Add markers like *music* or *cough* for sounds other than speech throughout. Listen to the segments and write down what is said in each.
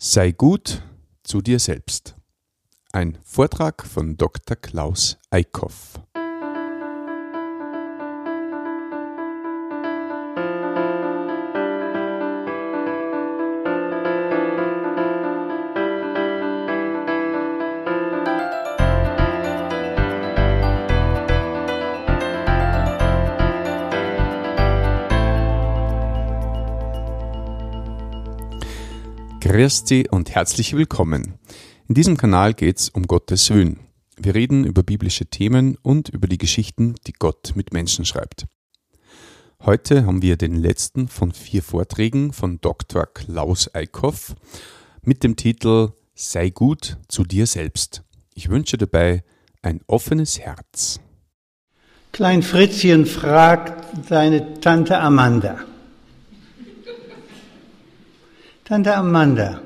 Sei gut zu dir selbst. Ein Vortrag von Dr. Klaus Eickhoff. Christi und herzlich willkommen. In diesem Kanal geht es um Gottes Willen. Wir reden über biblische Themen und über die Geschichten, die Gott mit Menschen schreibt. Heute haben wir den letzten von vier Vorträgen von Dr. Klaus Eickhoff mit dem Titel Sei gut zu dir selbst. Ich wünsche dabei ein offenes Herz. Klein Fritzchen fragt seine Tante Amanda. Tante Amanda,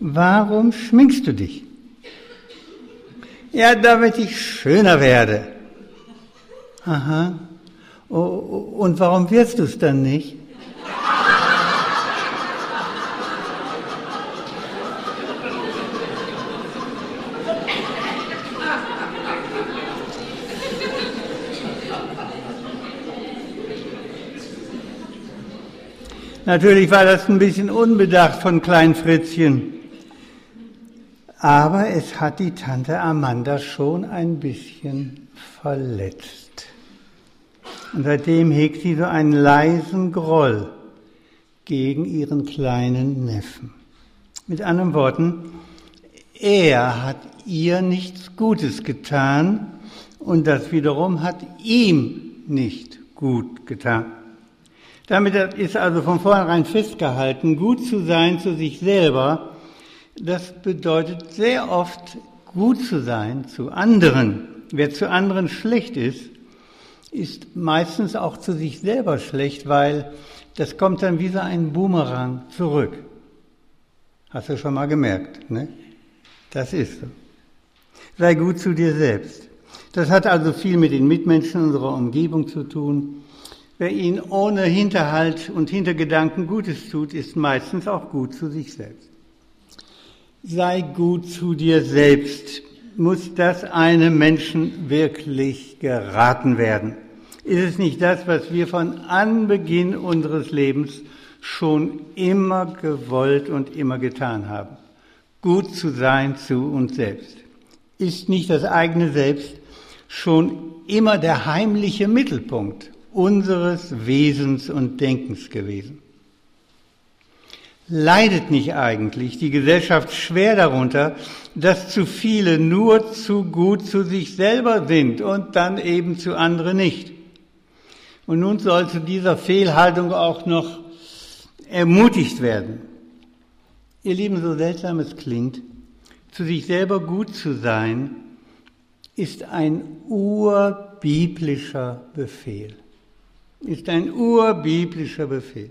warum schminkst du dich? Ja, damit ich schöner werde. Aha. und warum wirst du es dann nicht? Natürlich war das ein bisschen unbedacht von Klein Fritzchen. Aber es hat die Tante Amanda schon ein bisschen verletzt. Und seitdem hegt sie so einen leisen Groll gegen ihren kleinen Neffen. Mit anderen Worten, er hat ihr nichts Gutes getan und das wiederum hat ihm nicht gut getan. Damit ist also von vornherein festgehalten, gut zu sein zu sich selber, das bedeutet sehr oft gut zu sein zu anderen. Wer zu anderen schlecht ist, ist meistens auch zu sich selber schlecht, weil das kommt dann wie so ein Boomerang zurück. Hast du schon mal gemerkt, ne? Das ist so. Sei gut zu dir selbst. Das hat also viel mit den Mitmenschen unserer Umgebung zu tun. Wer ihn ohne Hinterhalt und Hintergedanken Gutes tut, ist meistens auch gut zu sich selbst. Sei gut zu dir selbst. Muss das einem Menschen wirklich geraten werden? Ist es nicht das, was wir von Anbeginn unseres Lebens schon immer gewollt und immer getan haben? Gut zu sein zu uns selbst. Ist nicht das eigene Selbst schon immer der heimliche Mittelpunkt unseres Wesens und Denkens gewesen. Leidet nicht eigentlich die Gesellschaft schwer darunter, dass zu viele nur zu gut zu sich selber sind und dann eben zu anderen nicht? Und nun soll zu dieser Fehlhaltung auch noch ermutigt werden. Ihr Lieben, so seltsam es klingt, zu sich selber gut zu sein, ist ein urbiblischer Befehl ist ein urbiblischer Befehl.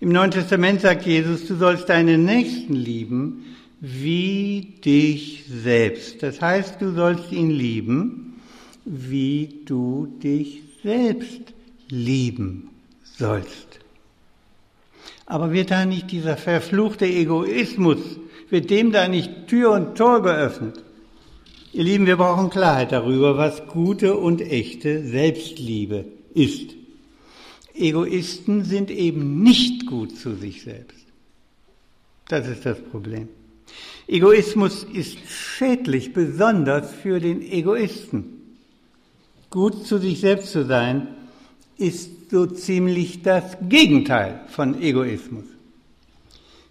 Im Neuen Testament sagt Jesus, du sollst deinen Nächsten lieben wie dich selbst. Das heißt, du sollst ihn lieben, wie du dich selbst lieben sollst. Aber wird da nicht dieser verfluchte Egoismus, wird dem da nicht Tür und Tor geöffnet? Ihr Lieben, wir brauchen Klarheit darüber, was gute und echte Selbstliebe ist. Egoisten sind eben nicht gut zu sich selbst. Das ist das Problem. Egoismus ist schädlich, besonders für den Egoisten. Gut zu sich selbst zu sein, ist so ziemlich das Gegenteil von Egoismus.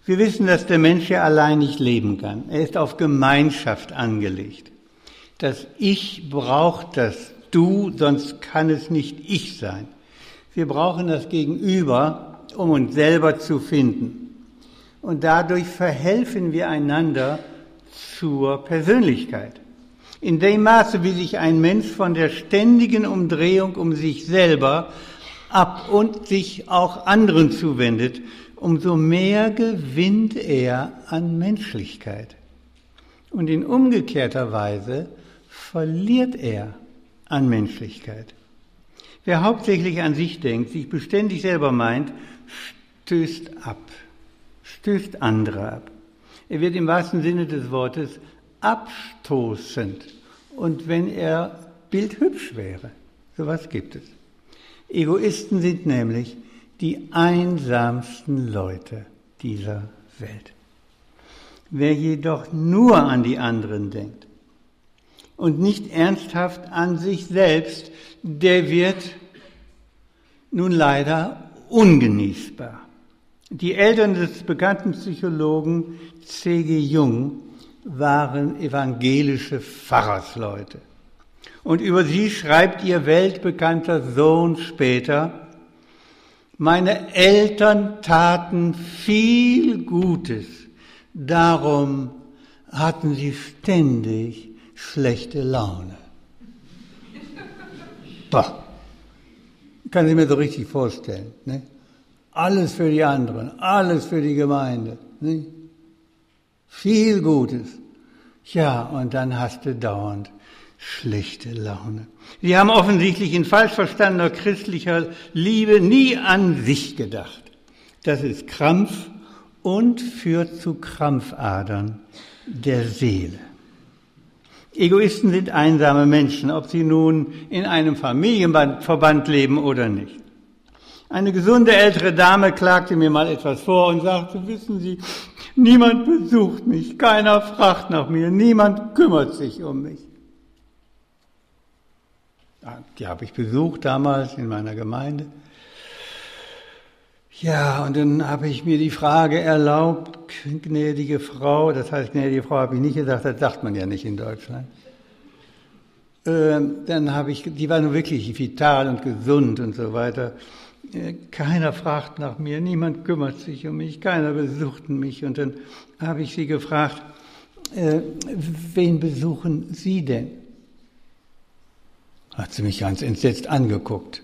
Wir wissen, dass der Mensch ja allein nicht leben kann. Er ist auf Gemeinschaft angelegt. Das Ich braucht das Du, sonst kann es nicht Ich sein. Wir brauchen das Gegenüber, um uns selber zu finden. Und dadurch verhelfen wir einander zur Persönlichkeit. In dem Maße, wie sich ein Mensch von der ständigen Umdrehung um sich selber ab und sich auch anderen zuwendet, umso mehr gewinnt er an Menschlichkeit. Und in umgekehrter Weise verliert er an Menschlichkeit. Wer hauptsächlich an sich denkt, sich beständig selber meint, stößt ab, stößt andere ab. Er wird im wahrsten Sinne des Wortes abstoßend. Und wenn er bildhübsch wäre, sowas gibt es. Egoisten sind nämlich die einsamsten Leute dieser Welt. Wer jedoch nur an die anderen denkt und nicht ernsthaft an sich selbst, der wird nun leider ungenießbar. Die Eltern des bekannten Psychologen C.G. Jung waren evangelische Pfarrersleute. Und über sie schreibt ihr weltbekannter Sohn später, meine Eltern taten viel Gutes, darum hatten sie ständig schlechte Laune. Boah. Kann ich mir so richtig vorstellen. Ne? Alles für die anderen, alles für die Gemeinde. Ne? Viel Gutes. Ja, und dann hast du dauernd schlechte Laune. Sie haben offensichtlich in falsch verstandener christlicher Liebe nie an sich gedacht. Das ist Krampf und führt zu Krampfadern der Seele. Egoisten sind einsame Menschen, ob sie nun in einem Familienverband leben oder nicht. Eine gesunde ältere Dame klagte mir mal etwas vor und sagte, wissen Sie, niemand besucht mich, keiner fragt nach mir, niemand kümmert sich um mich. Die habe ich besucht damals in meiner Gemeinde. Ja, und dann habe ich mir die Frage erlaubt, gnädige Frau, das heißt, gnädige Frau habe ich nicht gesagt, das sagt man ja nicht in Deutschland. Ähm, dann habe ich, die war nun wirklich vital und gesund und so weiter. Äh, keiner fragt nach mir, niemand kümmert sich um mich, keiner besucht mich. Und dann habe ich sie gefragt, äh, wen besuchen Sie denn? Hat sie mich ganz entsetzt angeguckt.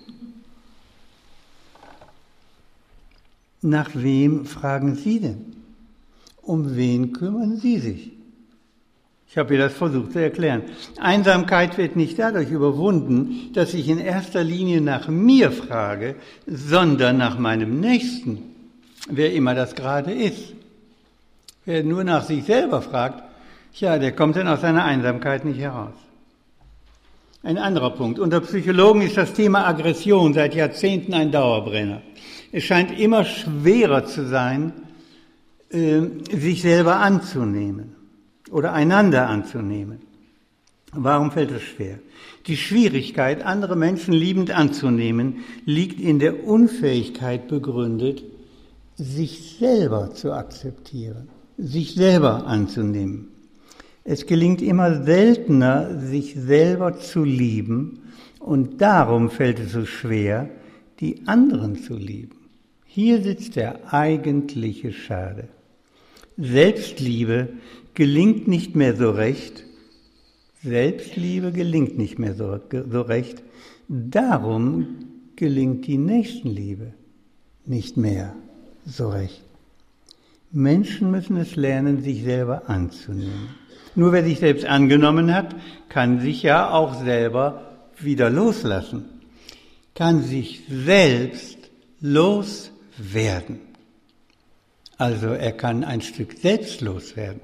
Nach wem fragen Sie denn? Um wen kümmern Sie sich? Ich habe ihr das versucht zu erklären. Einsamkeit wird nicht dadurch überwunden, dass ich in erster Linie nach mir frage, sondern nach meinem Nächsten, wer immer das gerade ist. Wer nur nach sich selber fragt, ja, der kommt dann aus seiner Einsamkeit nicht heraus. Ein anderer Punkt. Unter Psychologen ist das Thema Aggression seit Jahrzehnten ein Dauerbrenner. Es scheint immer schwerer zu sein, äh, sich selber anzunehmen oder einander anzunehmen. Warum fällt es schwer? Die Schwierigkeit, andere Menschen liebend anzunehmen, liegt in der Unfähigkeit begründet, sich selber zu akzeptieren, sich selber anzunehmen. Es gelingt immer seltener, sich selber zu lieben und darum fällt es so schwer, die anderen zu lieben. Hier sitzt der eigentliche Schade. Selbstliebe gelingt nicht mehr so recht. Selbstliebe gelingt nicht mehr so, so recht. Darum gelingt die Nächstenliebe nicht mehr so recht. Menschen müssen es lernen, sich selber anzunehmen. Nur wer sich selbst angenommen hat, kann sich ja auch selber wieder loslassen, kann sich selbst loswerden. Also er kann ein Stück selbstlos werden.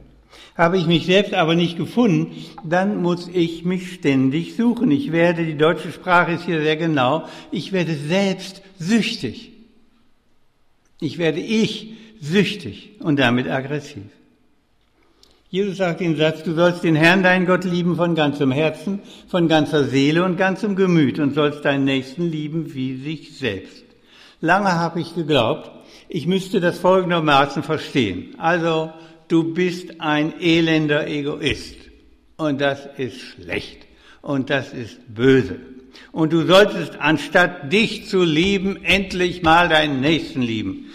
Habe ich mich selbst aber nicht gefunden, dann muss ich mich ständig suchen. Ich werde, die deutsche Sprache ist hier sehr genau, ich werde selbst süchtig. Ich werde ich süchtig und damit aggressiv. Jesus sagt den Satz, du sollst den Herrn, deinen Gott lieben von ganzem Herzen, von ganzer Seele und ganzem Gemüt und sollst deinen Nächsten lieben wie sich selbst. Lange habe ich geglaubt, ich müsste das folgendermaßen verstehen. Also, du bist ein elender Egoist. Und das ist schlecht. Und das ist böse. Und du solltest, anstatt dich zu lieben, endlich mal deinen Nächsten lieben.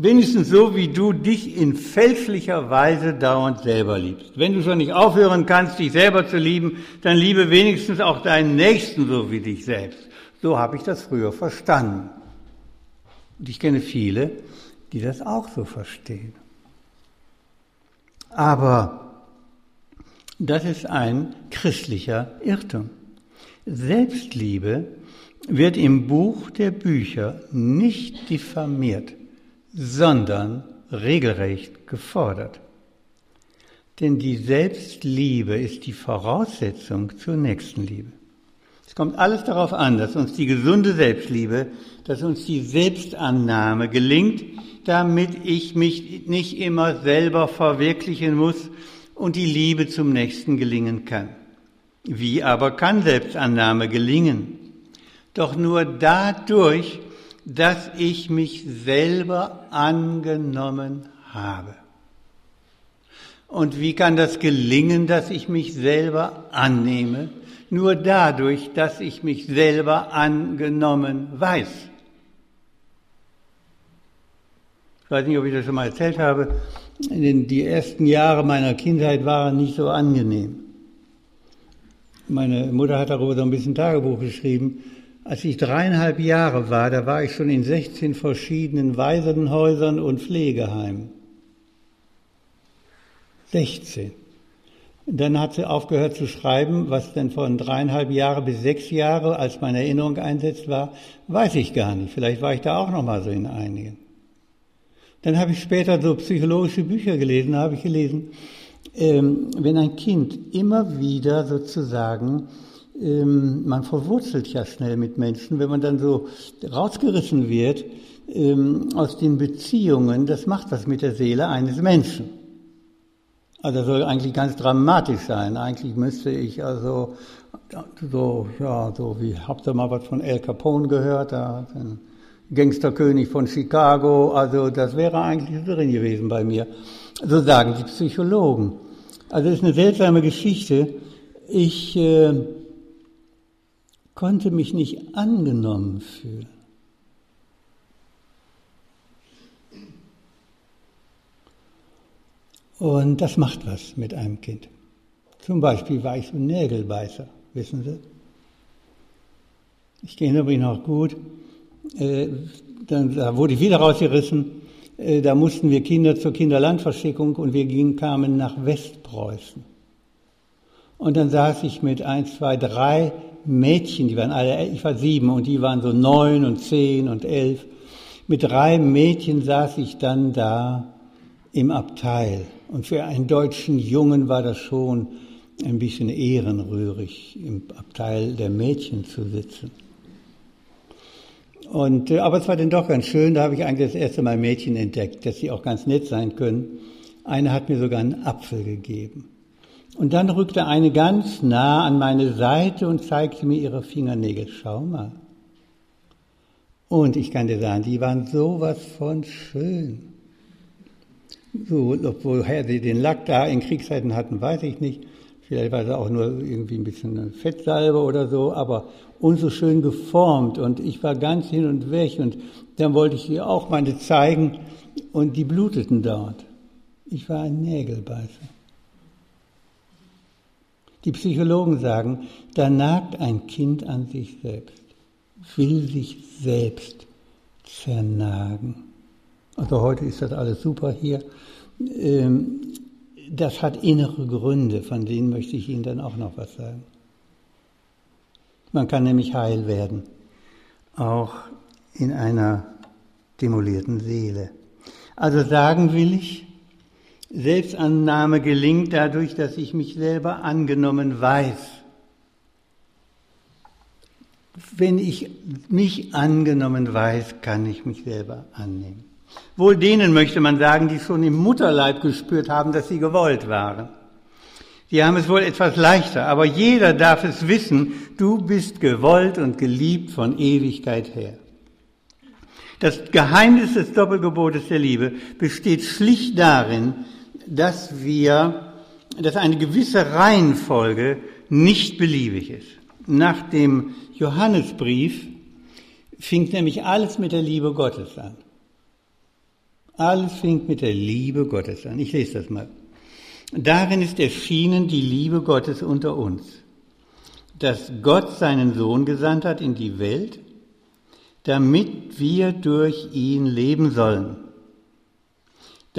Wenigstens so, wie du dich in fälschlicher Weise dauernd selber liebst. Wenn du schon nicht aufhören kannst, dich selber zu lieben, dann liebe wenigstens auch deinen Nächsten so wie dich selbst. So habe ich das früher verstanden. Und ich kenne viele, die das auch so verstehen. Aber das ist ein christlicher Irrtum. Selbstliebe wird im Buch der Bücher nicht diffamiert, sondern regelrecht gefordert. Denn die Selbstliebe ist die Voraussetzung zur Nächstenliebe. Es kommt alles darauf an, dass uns die gesunde Selbstliebe, dass uns die Selbstannahme gelingt, damit ich mich nicht immer selber verwirklichen muss und die Liebe zum Nächsten gelingen kann. Wie aber kann Selbstannahme gelingen? Doch nur dadurch, dass ich mich selber angenommen habe. Und wie kann das gelingen, dass ich mich selber annehme? Nur dadurch, dass ich mich selber angenommen weiß. Ich weiß nicht, ob ich das schon mal erzählt habe. Die ersten Jahre meiner Kindheit waren nicht so angenehm. Meine Mutter hat darüber so ein bisschen Tagebuch geschrieben. Als ich dreieinhalb Jahre war, da war ich schon in 16 verschiedenen Waisenhäusern und Pflegeheimen. 16. Dann hat sie aufgehört zu schreiben, was denn von dreieinhalb Jahre bis sechs Jahre als meine Erinnerung einsetzt war, weiß ich gar nicht. Vielleicht war ich da auch noch mal so in einigen. Dann habe ich später so psychologische Bücher gelesen, habe ich gelesen, ähm, wenn ein Kind immer wieder sozusagen, ähm, man verwurzelt ja schnell mit Menschen, wenn man dann so rausgerissen wird ähm, aus den Beziehungen, das macht was mit der Seele eines Menschen. Also das soll eigentlich ganz dramatisch sein. Eigentlich müsste ich also so, ja, so wie, habt ihr mal was von El Capone gehört? Da, den Gangsterkönig von Chicago. Also das wäre eigentlich drin gewesen bei mir. So sagen die Psychologen. Also das ist eine seltsame Geschichte. Ich äh, konnte mich nicht angenommen fühlen. Und das macht was mit einem Kind. Zum Beispiel war ich so ein Nägelbeißer, wissen Sie? Ich kenne übrigens noch gut. Äh, dann da wurde ich wieder rausgerissen. Äh, da mussten wir Kinder zur Kinderlandverschickung und wir gingen, kamen nach Westpreußen. Und dann saß ich mit eins, zwei, drei Mädchen, die waren alle, ich war sieben und die waren so neun und zehn und elf. Mit drei Mädchen saß ich dann da im Abteil. Und für einen deutschen Jungen war das schon ein bisschen ehrenrührig, im Abteil der Mädchen zu sitzen. Und, äh, aber es war dann doch ganz schön, da habe ich eigentlich das erste Mal Mädchen entdeckt, dass sie auch ganz nett sein können. Eine hat mir sogar einen Apfel gegeben. Und dann rückte eine ganz nah an meine Seite und zeigte mir ihre Fingernägel. Schau mal. Und ich kann dir sagen, die waren sowas von schön. So, woher sie den Lack da in Kriegszeiten hatten, weiß ich nicht. Vielleicht war es auch nur irgendwie ein bisschen Fettsalbe oder so, aber unso schön geformt und ich war ganz hin und weg und dann wollte ich ihr auch meine zeigen und die bluteten dort. Ich war ein Nägelbeißer. Die Psychologen sagen, da nagt ein Kind an sich selbst, will sich selbst zernagen. Also heute ist das alles super hier. Ähm, das hat innere Gründe, von denen möchte ich Ihnen dann auch noch was sagen. Man kann nämlich heil werden, auch in einer demolierten Seele. Also sagen will ich, Selbstannahme gelingt dadurch, dass ich mich selber angenommen weiß. Wenn ich mich angenommen weiß, kann ich mich selber annehmen. Wohl denen möchte man sagen, die schon im Mutterleib gespürt haben, dass sie gewollt waren. Die haben es wohl etwas leichter, aber jeder darf es wissen, du bist gewollt und geliebt von Ewigkeit her. Das Geheimnis des Doppelgebotes der Liebe besteht schlicht darin, dass wir, dass eine gewisse Reihenfolge nicht beliebig ist. Nach dem Johannesbrief fing nämlich alles mit der Liebe Gottes an. Alles fängt mit der Liebe Gottes an. Ich lese das mal. Darin ist erschienen die Liebe Gottes unter uns, dass Gott seinen Sohn gesandt hat in die Welt, damit wir durch ihn leben sollen.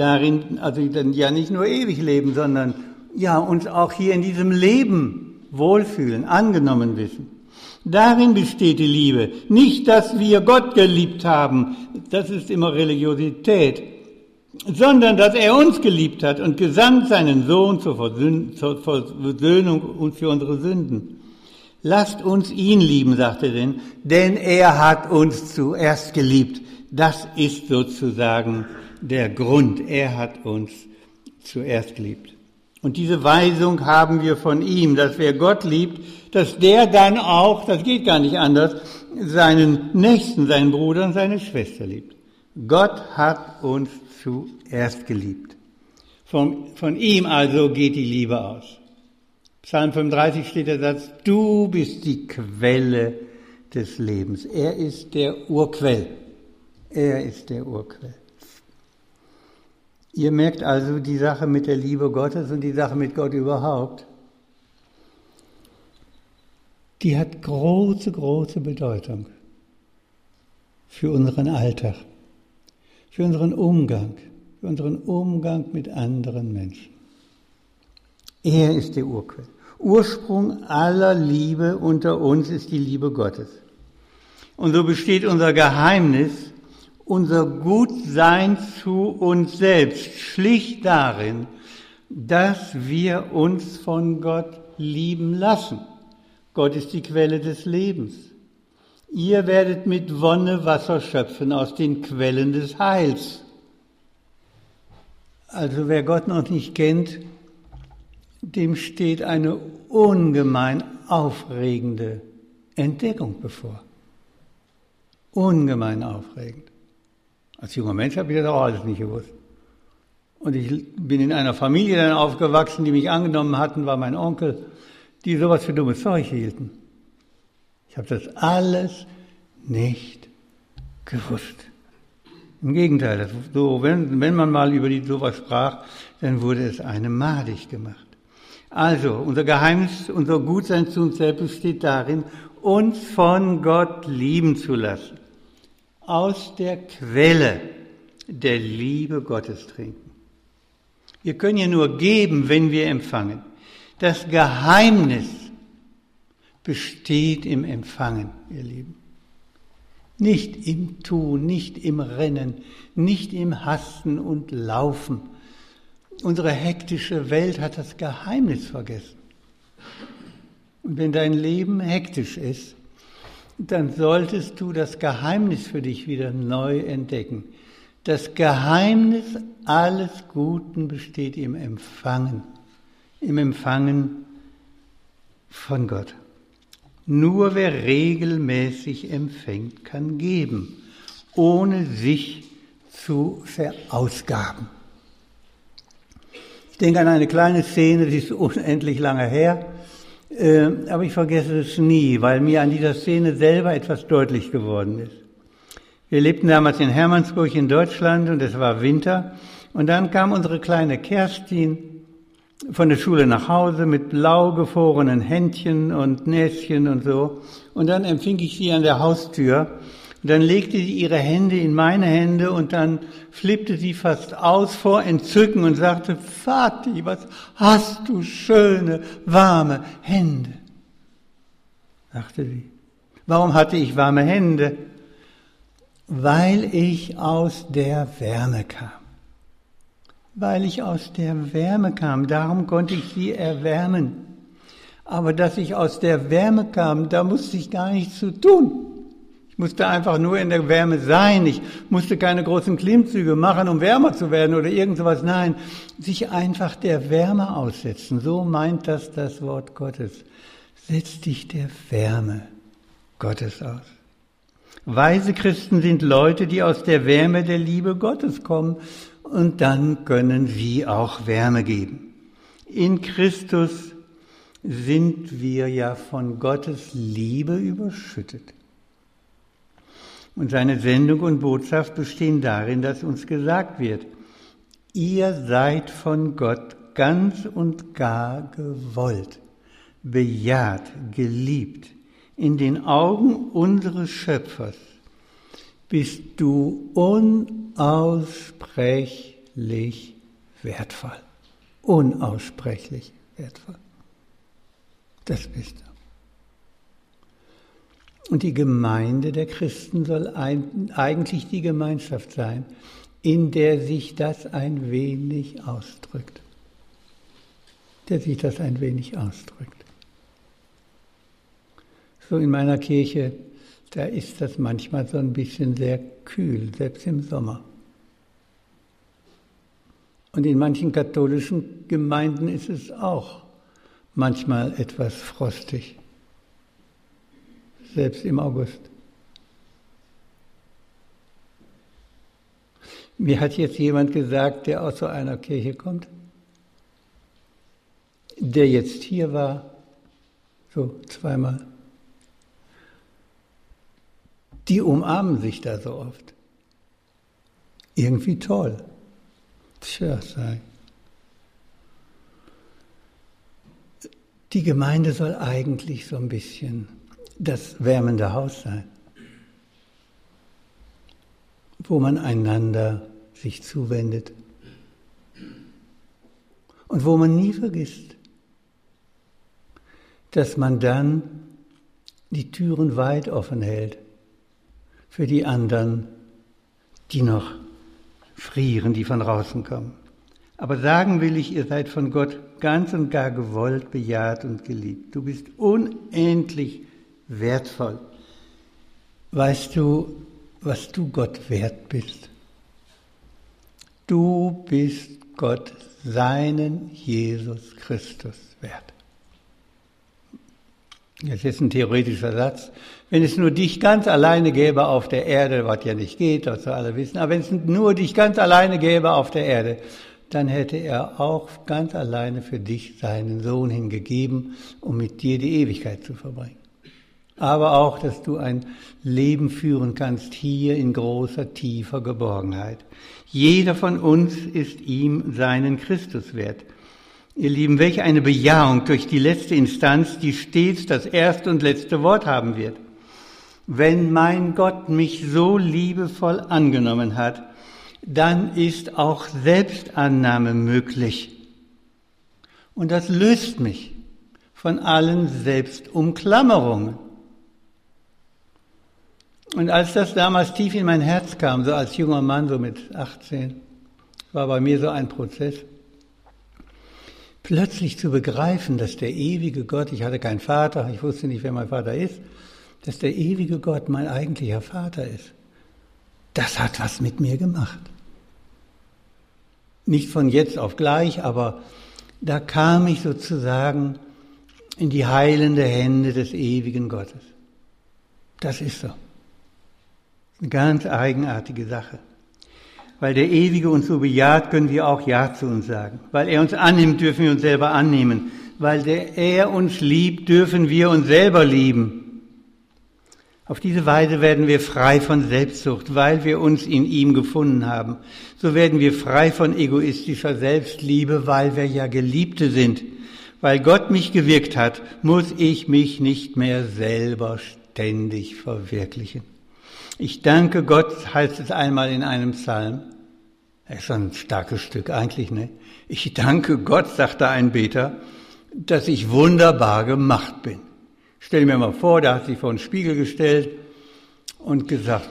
Darin, also dann ja nicht nur ewig leben, sondern ja uns auch hier in diesem Leben wohlfühlen, angenommen wissen. Darin besteht die Liebe. Nicht, dass wir Gott geliebt haben. Das ist immer Religiosität. sondern dass er uns geliebt hat und gesandt seinen Sohn zur Versöhnung und für unsere Sünden. Lasst uns ihn lieben, sagte er denn, denn er hat uns zuerst geliebt. Das ist sozusagen der Grund. Er hat uns zuerst geliebt. Und diese Weisung haben wir von ihm, dass wer Gott liebt, dass der dann auch, das geht gar nicht anders, seinen Nächsten, seinen Bruder und seine Schwester liebt. Gott hat uns zuerst geliebt. Von, von ihm also geht die Liebe aus. Psalm 35 steht der Satz, du bist die Quelle des Lebens. Er ist der Urquell. Er ist der Urquell. Ihr merkt also die Sache mit der Liebe Gottes und die Sache mit Gott überhaupt. Die hat große, große Bedeutung für unseren Alltag, für unseren Umgang, für unseren Umgang mit anderen Menschen. Er ist der Urquell. Ursprung aller Liebe unter uns ist die Liebe Gottes. Und so besteht unser Geheimnis, unser Gutsein zu uns selbst schlicht darin, dass wir uns von Gott lieben lassen. Gott ist die Quelle des Lebens. Ihr werdet mit Wonne Wasser schöpfen aus den Quellen des Heils. Also wer Gott noch nicht kennt, dem steht eine ungemein aufregende Entdeckung bevor. Ungemein aufregend. Als junger Mensch habe ich das auch alles nicht gewusst. Und ich bin in einer Familie dann aufgewachsen, die mich angenommen hatten, war mein Onkel, die sowas für dummes Zeug hielten. Ich habe das alles nicht gewusst. Im Gegenteil, so, wenn, wenn man mal über die sowas sprach, dann wurde es einem madig gemacht. Also, unser Geheimnis, unser Gutsein zu uns selbst besteht darin, uns von Gott lieben zu lassen aus der Quelle der Liebe Gottes trinken. Wir können ja nur geben, wenn wir empfangen. Das Geheimnis besteht im Empfangen, ihr Lieben. Nicht im Tun, nicht im Rennen, nicht im Hasten und Laufen. Unsere hektische Welt hat das Geheimnis vergessen. Und wenn dein Leben hektisch ist, dann solltest du das Geheimnis für dich wieder neu entdecken. Das Geheimnis alles Guten besteht im Empfangen, im Empfangen von Gott. Nur wer regelmäßig empfängt, kann geben, ohne sich zu verausgaben. Ich denke an eine kleine Szene, die ist unendlich lange her. Äh, aber ich vergesse es nie, weil mir an dieser Szene selber etwas deutlich geworden ist. Wir lebten damals in Hermannsburg in Deutschland und es war Winter. Und dann kam unsere kleine Kerstin von der Schule nach Hause mit blau gefrorenen Händchen und Näschen und so. Und dann empfing ich sie an der Haustür und dann legte sie ihre Hände in meine Hände und dann flippte sie fast aus vor Entzücken und sagte, Vati, was hast du schöne, warme Hände? sagte sie. Warum hatte ich warme Hände? Weil ich aus der Wärme kam. Weil ich aus der Wärme kam, darum konnte ich sie erwärmen. Aber dass ich aus der Wärme kam, da musste ich gar nichts zu tun musste einfach nur in der Wärme sein. Ich musste keine großen Klimmzüge machen, um wärmer zu werden oder irgend sowas. Nein, sich einfach der Wärme aussetzen. So meint das das Wort Gottes. Setz dich der Wärme Gottes aus. Weise Christen sind Leute, die aus der Wärme der Liebe Gottes kommen und dann können sie auch Wärme geben. In Christus sind wir ja von Gottes Liebe überschüttet. Und seine Sendung und Botschaft bestehen darin, dass uns gesagt wird, ihr seid von Gott ganz und gar gewollt, bejaht, geliebt. In den Augen unseres Schöpfers bist du unaussprechlich wertvoll. Unaussprechlich wertvoll. Das bist du. Und die Gemeinde der Christen soll ein, eigentlich die Gemeinschaft sein, in der sich das ein wenig ausdrückt. Der sich das ein wenig ausdrückt. So in meiner Kirche, da ist das manchmal so ein bisschen sehr kühl, selbst im Sommer. Und in manchen katholischen Gemeinden ist es auch manchmal etwas frostig, selbst im August. Mir hat jetzt jemand gesagt, der aus so einer Kirche kommt, der jetzt hier war, so zweimal. Die umarmen sich da so oft. Irgendwie toll. Tja, sei. Die Gemeinde soll eigentlich so ein bisschen das wärmende Haus sein, wo man einander sich zuwendet und wo man nie vergisst, dass man dann die Türen weit offen hält für die anderen, die noch frieren, die von draußen kommen. Aber sagen will ich, ihr seid von Gott ganz und gar gewollt, bejaht und geliebt. Du bist unendlich wertvoll. Weißt du, was du Gott wert bist? Du bist Gott seinen Jesus Christus wert. Das ist ein theoretischer Satz. Wenn es nur dich ganz alleine gäbe auf der Erde, was ja nicht geht, was wir alle wissen, aber wenn es nur dich ganz alleine gäbe auf der Erde, dann hätte er auch ganz alleine für dich seinen Sohn hingegeben, um mit dir die Ewigkeit zu verbringen. Aber auch, dass du ein Leben führen kannst hier in großer, tiefer Geborgenheit. Jeder von uns ist ihm seinen Christus wert. Ihr Lieben, welch eine Bejahung durch die letzte Instanz, die stets das erste und letzte Wort haben wird. Wenn mein Gott mich so liebevoll angenommen hat, dann ist auch Selbstannahme möglich. Und das löst mich von allen Selbstumklammerungen. Und als das damals tief in mein Herz kam, so als junger Mann, so mit 18, war bei mir so ein Prozess, plötzlich zu begreifen, dass der ewige Gott, ich hatte keinen Vater, ich wusste nicht, wer mein Vater ist, dass der ewige Gott mein eigentlicher Vater ist. Das hat was mit mir gemacht. Nicht von jetzt auf gleich, aber da kam ich sozusagen in die heilende Hände des ewigen Gottes. Das ist so. Eine ganz eigenartige Sache. Weil der Ewige uns so bejaht, können wir auch Ja zu uns sagen. Weil er uns annimmt, dürfen wir uns selber annehmen. Weil der, er uns liebt, dürfen wir uns selber lieben. Auf diese Weise werden wir frei von Selbstsucht, weil wir uns in ihm gefunden haben. So werden wir frei von egoistischer Selbstliebe, weil wir ja Geliebte sind. Weil Gott mich gewirkt hat, muss ich mich nicht mehr selber ständig verwirklichen. Ich danke Gott, heißt es einmal in einem Psalm. Das ist ein starkes Stück eigentlich, ne? Ich danke Gott, sagt da ein Beter, dass ich wunderbar gemacht bin. Stell mir mal vor, der hat sich vor den Spiegel gestellt und gesagt,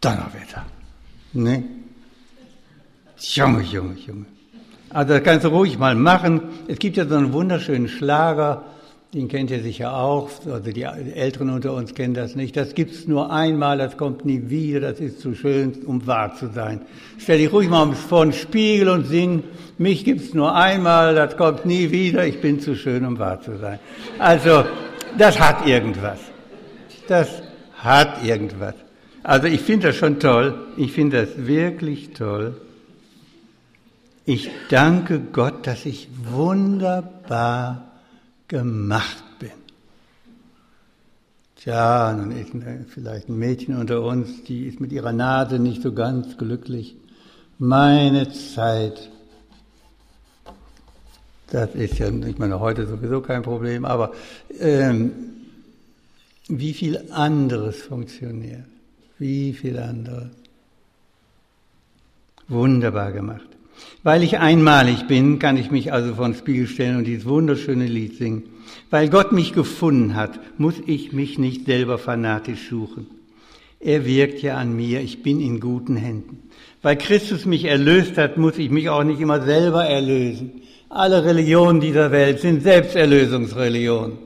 Donnerwetter. Ne? Junge, Junge, Junge. Also das kannst du ruhig mal machen. Es gibt ja so einen wunderschönen Schlager, den kennt ihr sicher auch, also die Älteren unter uns kennen das nicht. Das gibt's nur einmal, das kommt nie wieder, das ist zu schön, um wahr zu sein. Stell dich ruhig mal vor den Spiegel und sing, mich gibt's nur einmal, das kommt nie wieder, ich bin zu schön, um wahr zu sein. Also, das hat irgendwas. Das hat irgendwas. Also ich finde das schon toll, ich finde das wirklich toll. Ich danke Gott, dass ich wunderbar gemacht bin. Tja, nun ist vielleicht ein Mädchen unter uns, die ist mit ihrer Nase nicht so ganz glücklich. Meine Zeit. Das ist ja, ich meine, heute sowieso kein Problem, aber ähm, wie viel anderes funktioniert. Wie viel anderes. Wunderbar gemacht. Weil ich einmalig bin, kann ich mich also vor den Spiegel stellen und dieses wunderschöne Lied singen. Weil Gott mich gefunden hat, muss ich mich nicht selber fanatisch suchen. er wirkt ja an mir, ich bin in guten Händen. Weil Christus mich erlöst hat, muss ich mich auch nicht immer selber erlösen. Alle Religionen dieser Welt sind Selbsterlösungsreligionen.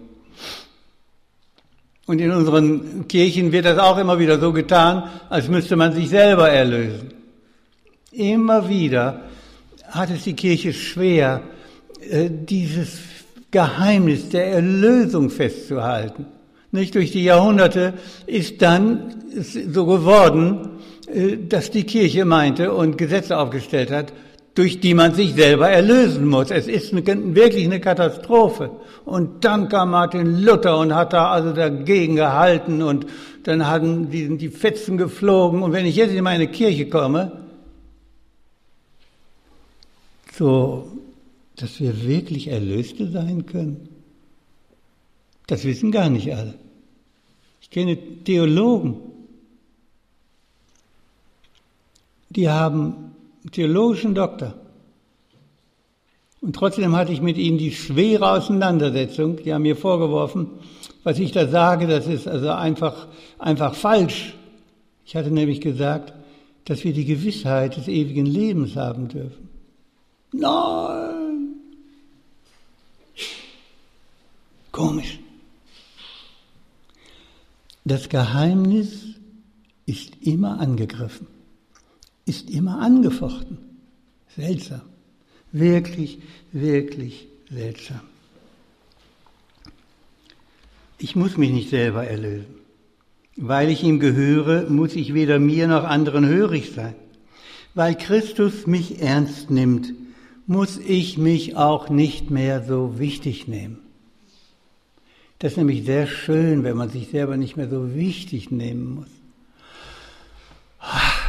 Und in unseren Kirchen wird das auch immer wieder so getan, als müsste man sich selber erlösen. Immer wieder hat es die Kirche schwer, äh, dieses Geheimnis der Erlösung festzuhalten. Nicht durch die Jahrhunderte ist dann so geworden, äh, dass die Kirche meinte und Gesetze aufgestellt hat, durch die man sich selber erlösen muss. Es ist eine, wirklich eine Katastrophe. Und dann kam Martin Luther und hat da also dagegen gehalten und dann hatten die, die Fetzen geflogen. Und wenn ich jetzt in meine Kirche komme, so, dass wir wirklich Erlöste sein können, das wissen gar nicht alle. Ich kenne Theologen, die haben theologischen Doktor. Und trotzdem hatte ich mit ihnen die schwere Auseinandersetzung. Die haben mir vorgeworfen, was ich da sage, das ist also einfach, einfach falsch. Ich hatte nämlich gesagt, dass wir die Gewissheit des ewigen Lebens haben dürfen. Nein! Komisch. Das Geheimnis ist immer angegriffen ist immer angefochten. Seltsam. Wirklich, wirklich seltsam. Ich muss mich nicht selber erlösen. Weil ich ihm gehöre, muss ich weder mir noch anderen hörig sein. Weil Christus mich ernst nimmt, muss ich mich auch nicht mehr so wichtig nehmen. Das ist nämlich sehr schön, wenn man sich selber nicht mehr so wichtig nehmen muss.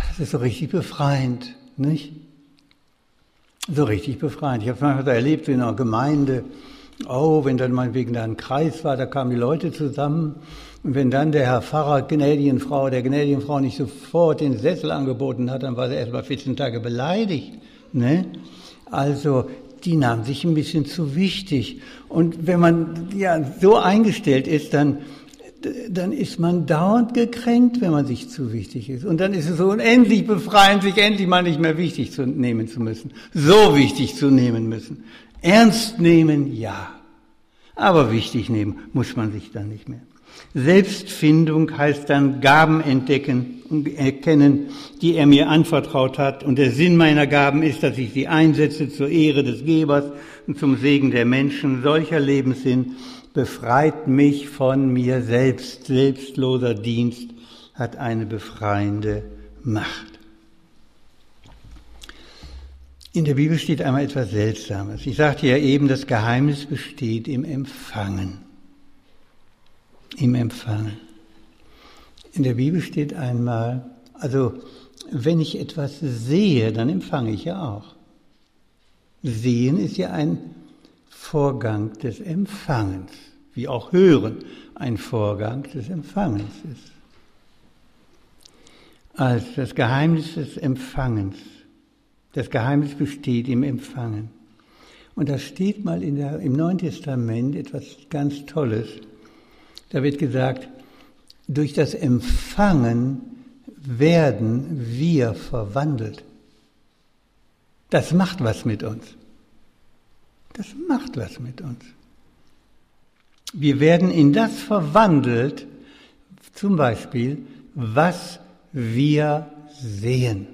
Das ist so richtig befreiend, nicht? So richtig befreiend. Ich habe es manchmal so erlebt in einer Gemeinde, oh, wenn dann mal wegen da ein Kreis war, da kamen die Leute zusammen. Und wenn dann der Herr Pfarrer Gnädienfrau, der Gnädienfrau nicht sofort den Sessel angeboten hat, dann war sie erst mal 14 Tage beleidigt. Ne? Also, die nahmen sich ein bisschen zu wichtig. Und wenn man ja so eingestellt ist, dann dann ist man dauernd gekränkt, wenn man sich zu wichtig ist. Und dann ist es so unendlich befreiend, sich endlich mal nicht mehr wichtig zu nehmen zu müssen. So wichtig zu nehmen müssen. Ernst nehmen, ja. Aber wichtig nehmen muss man sich dann nicht mehr. Selbstfindung heißt dann Gaben entdecken und erkennen, die er mir anvertraut hat. Und der Sinn meiner Gaben ist, dass ich sie einsetze zur Ehre des Gebers und zum Segen der Menschen. Solcher Lebenssinn befreit mich von mir selbst. Selbstloser Dienst hat eine befreiende Macht. In der Bibel steht einmal etwas Seltsames. Ich sagte ja eben, das Geheimnis besteht im Empfangen. Im Empfangen. In der Bibel steht einmal, also wenn ich etwas sehe, dann empfange ich ja auch. Sehen ist ja ein Vorgang des Empfangens, wie auch Hören ein Vorgang des Empfangens ist. Als das Geheimnis des Empfangens. Das Geheimnis besteht im Empfangen. Und da steht mal der, im Neuen Testament etwas ganz Tolles. Da wird gesagt, durch das Empfangen werden wir verwandelt. Das macht was mit uns. Das macht was mit uns. Wir werden in das verwandelt, zum Beispiel, was wir sehen.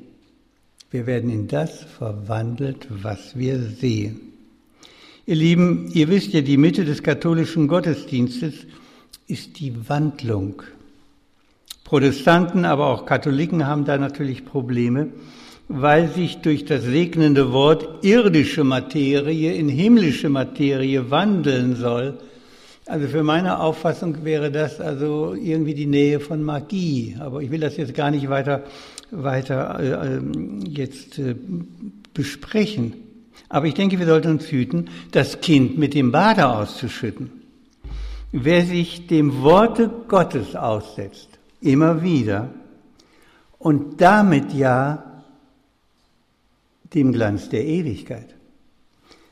Wir werden in das verwandelt, was wir sehen. Ihr Lieben, ihr wisst ja, die Mitte des katholischen Gottesdienstes ist die Wandlung. Protestanten, aber auch Katholiken haben da natürlich Probleme, weil sich durch das segnende Wort irdische Materie in himmlische Materie wandeln soll. Also für meine Auffassung wäre das also irgendwie die Nähe von Magie. Aber ich will das jetzt gar nicht weiter, weiter äh, ähm, jetzt äh, besprechen. Aber ich denke, wir sollten uns hüten, das Kind mit dem Bade auszuschütten. Wer sich dem Worte Gottes aussetzt, immer wieder, und damit ja dem Glanz der Ewigkeit,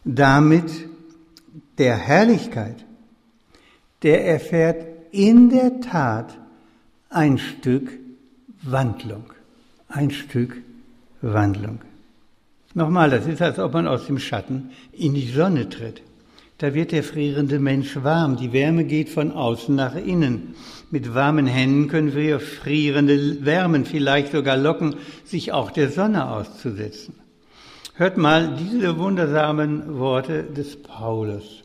damit der Herrlichkeit, der erfährt in der Tat ein Stück Wandlung. Ein Stück Wandlung. Nochmal, das ist, als ob man aus dem Schatten in die Sonne tritt. Da wird der frierende Mensch warm. Die Wärme geht von außen nach innen. Mit warmen Händen können wir frierende wärmen, vielleicht sogar locken, sich auch der Sonne auszusetzen. Hört mal diese wundersamen Worte des Paulus.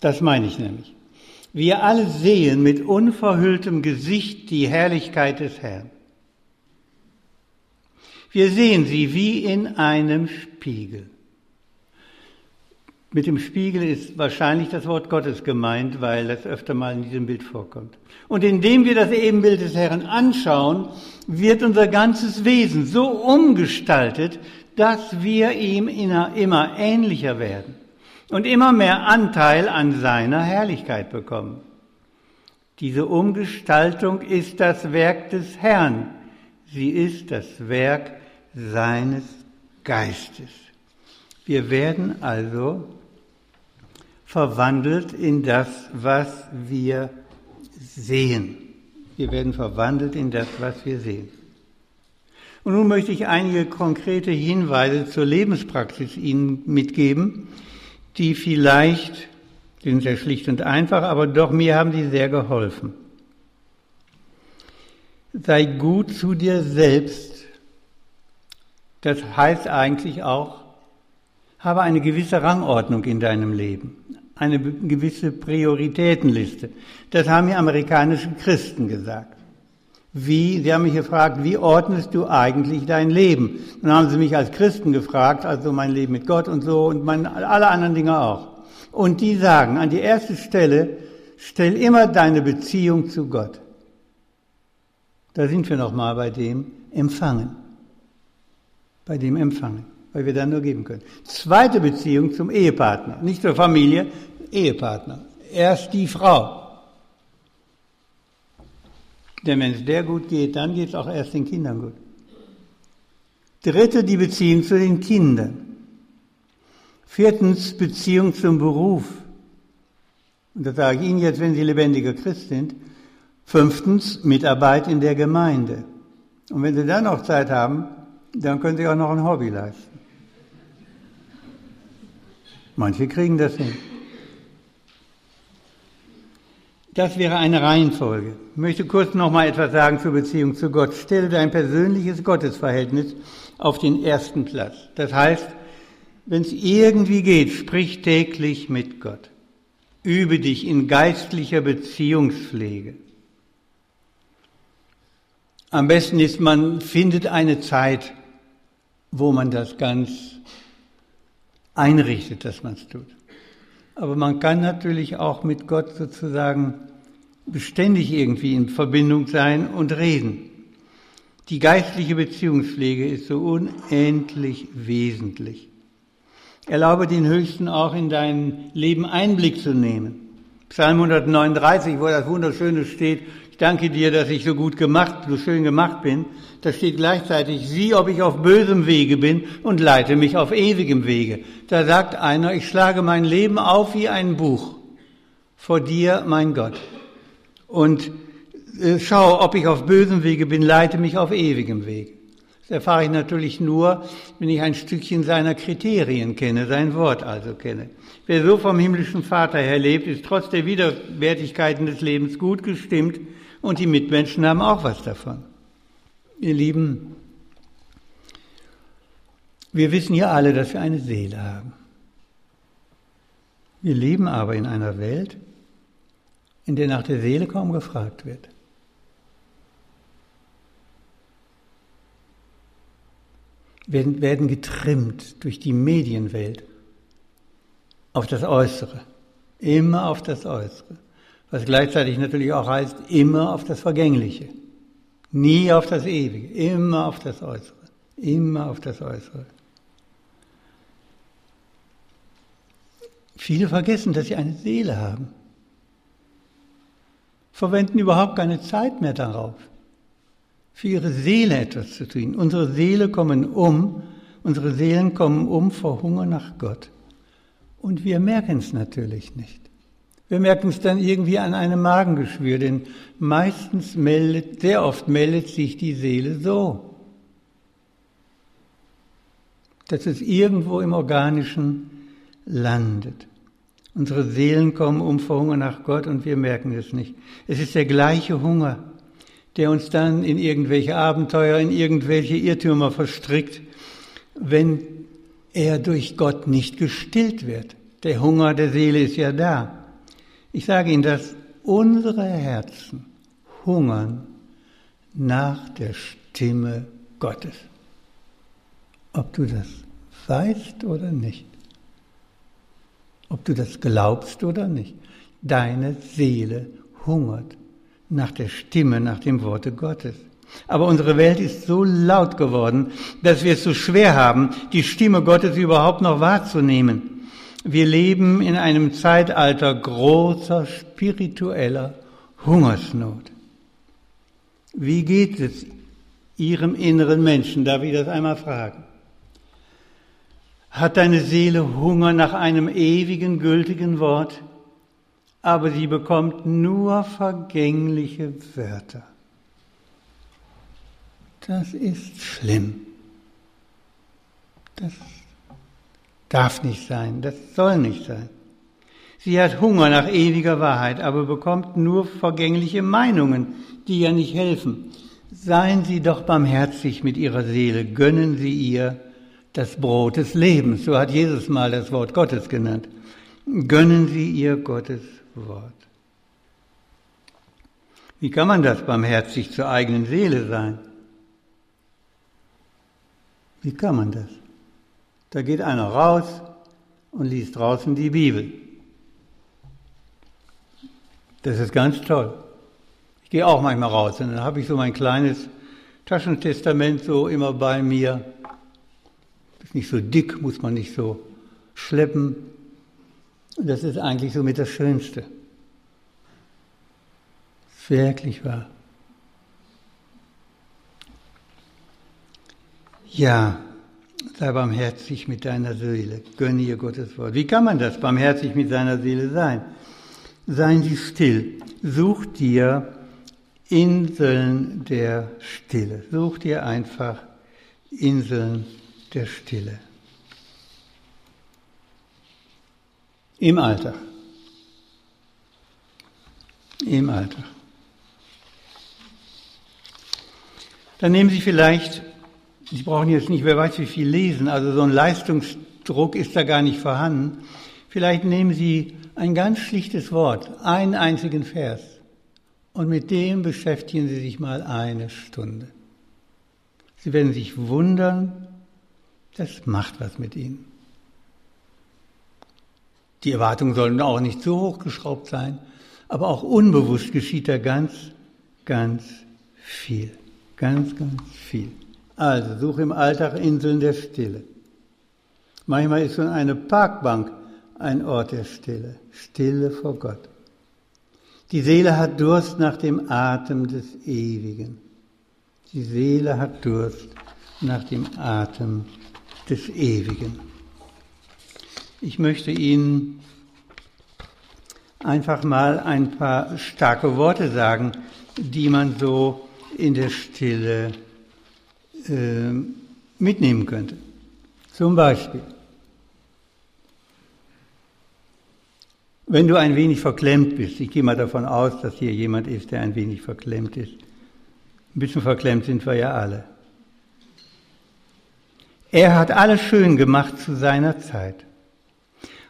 Das meine ich nämlich. Wir alle sehen mit unverhülltem Gesicht die Herrlichkeit des Herrn. Wir sehen sie wie in einem Spiegel. Mit dem Spiegel ist wahrscheinlich das Wort Gottes gemeint, weil das öfter mal in diesem Bild vorkommt. Und indem wir das Ebenbild des Herrn anschauen, wird unser ganzes Wesen so umgestaltet, dass wir ihm immer ähnlicher werden und immer mehr Anteil an seiner Herrlichkeit bekommen. Diese Umgestaltung ist das Werk des Herrn. Sie ist das Werk seines Geistes. Wir werden also verwandelt in das, was wir sehen. Wir werden verwandelt in das, was wir sehen. Und nun möchte ich einige konkrete Hinweise zur Lebenspraxis Ihnen mitgeben, die vielleicht, sind sehr schlicht und einfach, aber doch mir haben sie sehr geholfen. Sei gut zu dir selbst. Das heißt eigentlich auch, habe eine gewisse Rangordnung in deinem Leben, eine gewisse Prioritätenliste. Das haben mir amerikanische Christen gesagt. Wie, sie haben mich gefragt, wie ordnest du eigentlich dein Leben? Dann haben sie mich als Christen gefragt, also mein Leben mit Gott und so und mein, alle anderen Dinge auch. Und die sagen, an die erste Stelle, stell immer deine Beziehung zu Gott. Da sind wir nochmal bei dem Empfangen. Bei dem Empfangen weil wir dann nur geben können. Zweite Beziehung zum Ehepartner, nicht zur Familie, Ehepartner. Erst die Frau. Denn wenn es der gut geht, dann geht es auch erst den Kindern gut. Dritte, die Beziehung zu den Kindern. Viertens, Beziehung zum Beruf. Und das sage ich Ihnen jetzt, wenn Sie lebendiger Christ sind. Fünftens, Mitarbeit in der Gemeinde. Und wenn Sie dann noch Zeit haben, dann können Sie auch noch ein Hobby leisten. Manche kriegen das hin. Das wäre eine Reihenfolge. Ich möchte kurz noch mal etwas sagen zur Beziehung zu Gott. Stelle dein persönliches Gottesverhältnis auf den ersten Platz. Das heißt, wenn es irgendwie geht, sprich täglich mit Gott. Übe dich in geistlicher Beziehungspflege. Am besten ist, man findet eine Zeit, wo man das ganz einrichtet, dass man es tut. Aber man kann natürlich auch mit Gott sozusagen beständig irgendwie in Verbindung sein und reden. Die geistliche Beziehungspflege ist so unendlich wesentlich. Erlaube den Höchsten auch in dein Leben Einblick zu nehmen. Psalm 139, wo das Wunderschöne steht, danke dir, dass ich so gut gemacht, so schön gemacht bin. Da steht gleichzeitig, sieh, ob ich auf bösem Wege bin und leite mich auf ewigem Wege. Da sagt einer, ich schlage mein Leben auf wie ein Buch vor dir, mein Gott. Und äh, schau, ob ich auf bösem Wege bin, leite mich auf ewigem Wege. Das erfahre ich natürlich nur, wenn ich ein Stückchen seiner Kriterien kenne, sein Wort also kenne. Wer so vom himmlischen Vater her lebt, ist trotz der Widerwärtigkeiten des Lebens gut gestimmt und die Mitmenschen haben auch was davon. Ihr Lieben, wir wissen ja alle, dass wir eine Seele haben. Wir leben aber in einer Welt, in der nach der Seele kaum gefragt wird. Wir werden getrimmt durch die Medienwelt auf das Äußere, immer auf das Äußere, was gleichzeitig natürlich auch heißt, immer auf das Vergängliche. Nie auf das Ewige, immer auf das Äußere, immer auf das Äußere. Viele vergessen, dass sie eine Seele haben, verwenden überhaupt keine Zeit mehr darauf, für ihre Seele etwas zu tun. Unsere Seele kommen um, unsere Seelen kommen um vor Hunger nach Gott. Und wir merken es natürlich nicht. Wir merken es dann irgendwie an einem Magengeschwür, denn meistens meldet, sehr oft meldet sich die Seele so, dass es irgendwo im Organischen landet. Unsere Seelen kommen um vor Hunger nach Gott und wir merken es nicht. Es ist der gleiche Hunger, der uns dann in irgendwelche Abenteuer, in irgendwelche Irrtümer verstrickt, wenn er durch Gott nicht gestillt wird. Der Hunger der Seele ist ja da. Ich sage Ihnen, dass unsere Herzen hungern nach der Stimme Gottes. Ob du das weißt oder nicht. Ob du das glaubst oder nicht. Deine Seele hungert nach der Stimme, nach dem Worte Gottes. Aber unsere Welt ist so laut geworden, dass wir es so schwer haben, die Stimme Gottes überhaupt noch wahrzunehmen. Wir leben in einem Zeitalter großer spiritueller Hungersnot. Wie geht es Ihrem inneren Menschen? Darf ich das einmal fragen? Hat deine Seele Hunger nach einem ewigen, gültigen Wort? aber sie bekommt nur vergängliche Wörter. Das ist schlimm. Das darf nicht sein, das soll nicht sein. Sie hat Hunger nach ewiger Wahrheit, aber bekommt nur vergängliche Meinungen, die ihr nicht helfen. Seien Sie doch barmherzig mit Ihrer Seele, gönnen Sie ihr das Brot des Lebens, so hat Jesus mal das Wort Gottes genannt. Gönnen Sie ihr Gottes Wort. Wie kann man das barmherzig zur eigenen Seele sein? Wie kann man das? Da geht einer raus und liest draußen die Bibel. Das ist ganz toll. Ich gehe auch manchmal raus und dann habe ich so mein kleines Taschentestament so immer bei mir. Ist nicht so dick, muss man nicht so schleppen. Und das ist eigentlich somit das Schönste. Wirklich wahr. Ja, sei barmherzig mit deiner Seele. Gönne ihr Gottes Wort. Wie kann man das, barmherzig mit seiner Seele sein? Seien Sie still. Such dir Inseln der Stille. Such dir einfach Inseln der Stille. Im Alltag. Im Alltag. Dann nehmen Sie vielleicht, Sie brauchen jetzt nicht, wer weiß wie viel lesen, also so ein Leistungsdruck ist da gar nicht vorhanden. Vielleicht nehmen Sie ein ganz schlichtes Wort, einen einzigen Vers und mit dem beschäftigen Sie sich mal eine Stunde. Sie werden sich wundern, das macht was mit Ihnen. Die Erwartungen sollen auch nicht zu hoch geschraubt sein, aber auch unbewusst geschieht da ganz, ganz viel. Ganz, ganz viel. Also, suche im Alltag Inseln der Stille. Manchmal ist schon eine Parkbank ein Ort der Stille. Stille vor Gott. Die Seele hat Durst nach dem Atem des Ewigen. Die Seele hat Durst nach dem Atem des Ewigen. Ich möchte Ihnen einfach mal ein paar starke Worte sagen, die man so in der Stille äh, mitnehmen könnte. Zum Beispiel, wenn du ein wenig verklemmt bist, ich gehe mal davon aus, dass hier jemand ist, der ein wenig verklemmt ist. Ein bisschen verklemmt sind wir ja alle. Er hat alles schön gemacht zu seiner Zeit.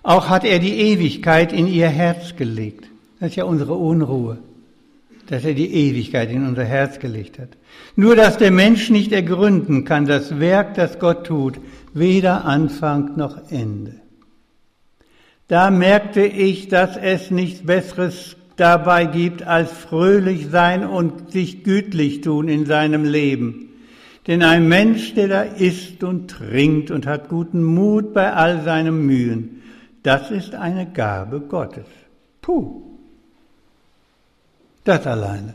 Auch hat er die Ewigkeit in ihr Herz gelegt. Das ist ja unsere Unruhe, dass er die Ewigkeit in unser Herz gelegt hat. Nur dass der Mensch nicht ergründen kann, das Werk, das Gott tut, weder Anfang noch Ende. Da merkte ich, dass es nichts Besseres dabei gibt, als fröhlich sein und sich gütlich tun in seinem Leben. Denn ein Mensch, der da isst und trinkt und hat guten Mut bei all seinem Mühen, das ist eine Gabe Gottes. Puh. Das alleine.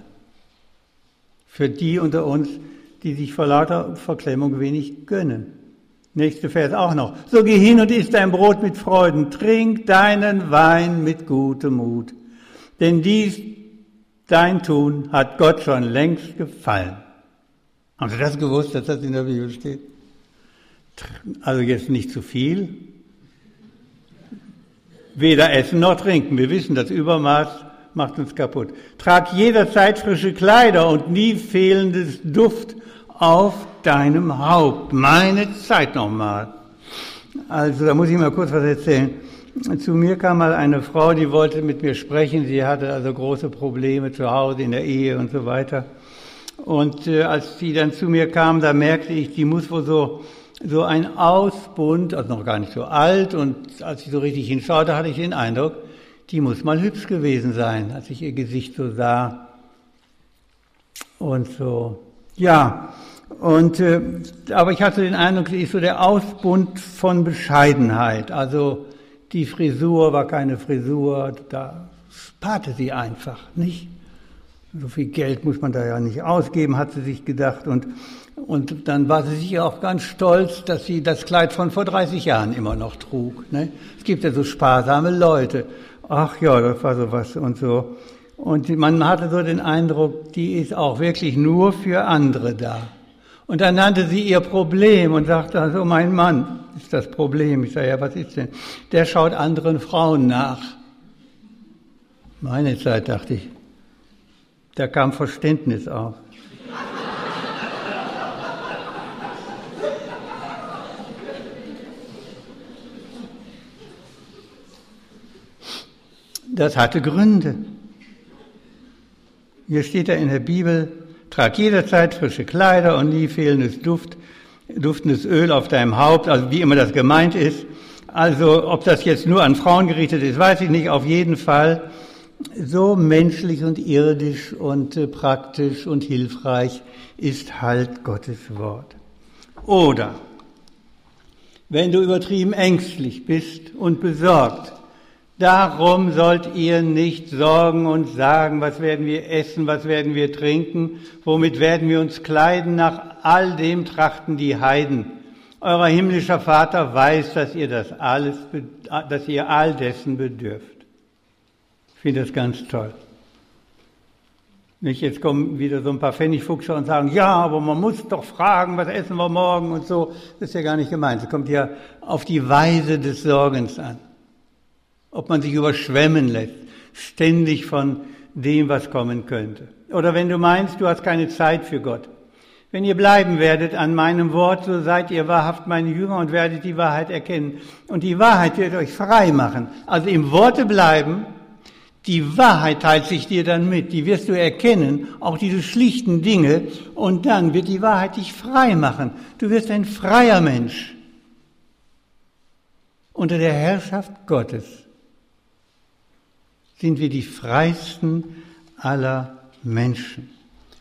Für die unter uns, die sich vor lauter Verklemmung wenig gönnen. Nächste Vers auch noch. So geh hin und iss dein Brot mit Freuden, trink deinen Wein mit gutem Mut. Denn dies, dein Tun, hat Gott schon längst gefallen. Haben Sie das gewusst, dass das in der Bibel steht? Also jetzt nicht zu viel. Weder essen noch trinken. Wir wissen, das Übermaß macht uns kaputt. Trag jederzeit frische Kleider und nie fehlendes Duft auf deinem Haupt. Meine Zeit nochmal. Also da muss ich mal kurz was erzählen. Zu mir kam mal eine Frau, die wollte mit mir sprechen. Sie hatte also große Probleme zu Hause, in der Ehe und so weiter. Und äh, als sie dann zu mir kam, da merkte ich, die muss wohl so, so ein Ausbund, also noch gar nicht so alt. Und als ich so richtig hinschaute, hatte ich den Eindruck, die muss mal hübsch gewesen sein, als ich ihr Gesicht so sah. Und so, ja, und, äh, aber ich hatte den Eindruck, sie ist so der Ausbund von Bescheidenheit. Also die Frisur war keine Frisur, da sparte sie einfach, nicht? So viel Geld muss man da ja nicht ausgeben, hat sie sich gedacht. Und, und dann war sie sicher auch ganz stolz, dass sie das Kleid von vor 30 Jahren immer noch trug. Ne? Es gibt ja so sparsame Leute. Ach ja, das war so was und so. Und man hatte so den Eindruck, die ist auch wirklich nur für andere da. Und dann nannte sie ihr Problem und sagte, also mein Mann ist das Problem. Ich sage, ja, was ist denn? Der schaut anderen Frauen nach. Meine Zeit, dachte ich, da kam Verständnis auf. Das hatte Gründe. Hier steht ja in der Bibel, trag jederzeit frische Kleider und nie fehlendes Duft, duftendes Öl auf deinem Haupt, also wie immer das gemeint ist. Also ob das jetzt nur an Frauen gerichtet ist, weiß ich nicht. Auf jeden Fall so menschlich und irdisch und äh, praktisch und hilfreich ist halt Gottes Wort. Oder wenn du übertrieben ängstlich bist und besorgt, darum sollt ihr nicht sorgen und sagen, was werden wir essen, was werden wir trinken, womit werden wir uns kleiden, nach all dem trachten die Heiden. Euer himmlischer Vater weiß, dass ihr das alles, dass ihr all dessen bedürft finde das ganz toll. Nicht, jetzt kommen wieder so ein paar Pfennigfuchser und sagen, ja, aber man muss doch fragen, was essen wir morgen und so. Das ist ja gar nicht gemeint. Es kommt ja auf die Weise des Sorgens an. Ob man sich überschwemmen lässt, ständig von dem, was kommen könnte. Oder wenn du meinst, du hast keine Zeit für Gott. Wenn ihr bleiben werdet an meinem Wort, so seid ihr wahrhaft meine Jünger und werdet die Wahrheit erkennen. Und die Wahrheit wird euch frei machen. Also im Worte bleiben, die Wahrheit teilt sich dir dann mit, die wirst du erkennen, auch diese schlichten Dinge, und dann wird die Wahrheit dich frei machen. Du wirst ein freier Mensch unter der Herrschaft Gottes sind wir die freisten aller Menschen.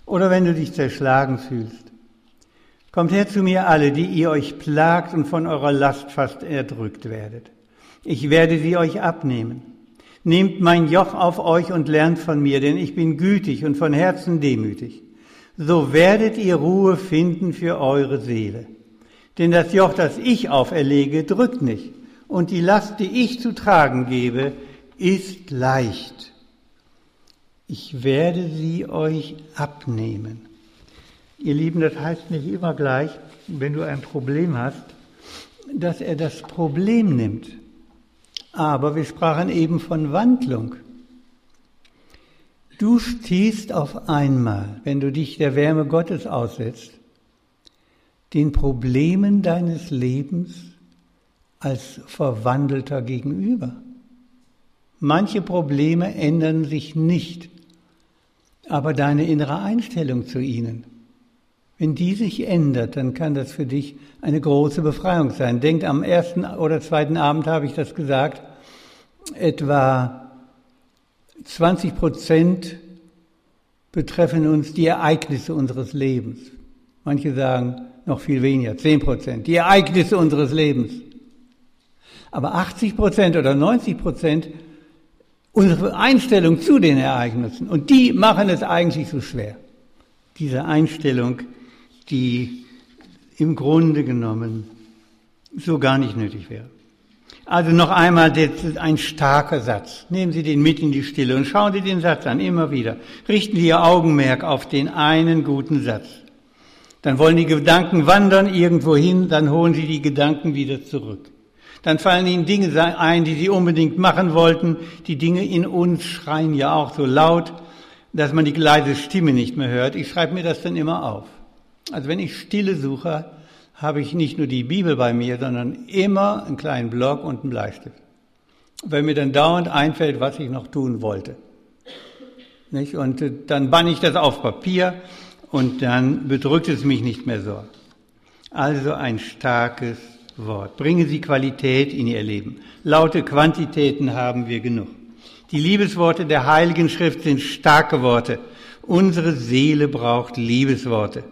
Oder wenn du dich zerschlagen fühlst. Kommt her zu mir alle, die ihr euch plagt und von eurer Last fast erdrückt werdet. Ich werde sie euch abnehmen. Nehmt mein Joch auf euch und lernt von mir, denn ich bin gütig und von Herzen demütig. So werdet ihr Ruhe finden für eure Seele. Denn das Joch, das ich auferlege, drückt nicht. Und die Last, die ich zu tragen gebe, ist leicht. Ich werde sie euch abnehmen. Ihr Lieben, das heißt nicht immer gleich, wenn du ein Problem hast, dass er das Problem nimmt. Aber wir sprachen eben von Wandlung. Du stehst auf einmal, wenn du dich der Wärme Gottes aussetzt, den Problemen deines Lebens als Verwandelter gegenüber. Manche Probleme ändern sich nicht, aber deine innere Einstellung zu ihnen. Wenn die sich ändert, dann kann das für dich eine große Befreiung sein. Denkt, am ersten oder zweiten Abend habe ich das gesagt, etwa 20 Prozent betreffen uns die Ereignisse unseres Lebens. Manche sagen noch viel weniger, 10 Prozent, die Ereignisse unseres Lebens. Aber 80 Prozent oder 90 Prozent unsere Einstellung zu den Ereignissen. Und die machen es eigentlich so schwer. Diese Einstellung die im Grunde genommen so gar nicht nötig wäre. Also noch einmal ein starker Satz. Nehmen Sie den mit in die Stille und schauen Sie den Satz an, immer wieder. Richten Sie Ihr Augenmerk auf den einen guten Satz. Dann wollen die Gedanken wandern irgendwo hin, dann holen Sie die Gedanken wieder zurück. Dann fallen Ihnen Dinge ein, die Sie unbedingt machen wollten. Die Dinge in uns schreien ja auch so laut, dass man die leise Stimme nicht mehr hört. Ich schreibe mir das dann immer auf. Also wenn ich Stille suche, habe ich nicht nur die Bibel bei mir, sondern immer einen kleinen Block und einen Bleistift. Weil mir dann dauernd einfällt, was ich noch tun wollte. Nicht? Und äh, dann banne ich das auf Papier und dann bedrückt es mich nicht mehr so. Also ein starkes Wort. Bringen Sie Qualität in Ihr Leben. Laute Quantitäten haben wir genug. Die Liebesworte der Heiligen Schrift sind starke Worte. Unsere Seele braucht Liebesworte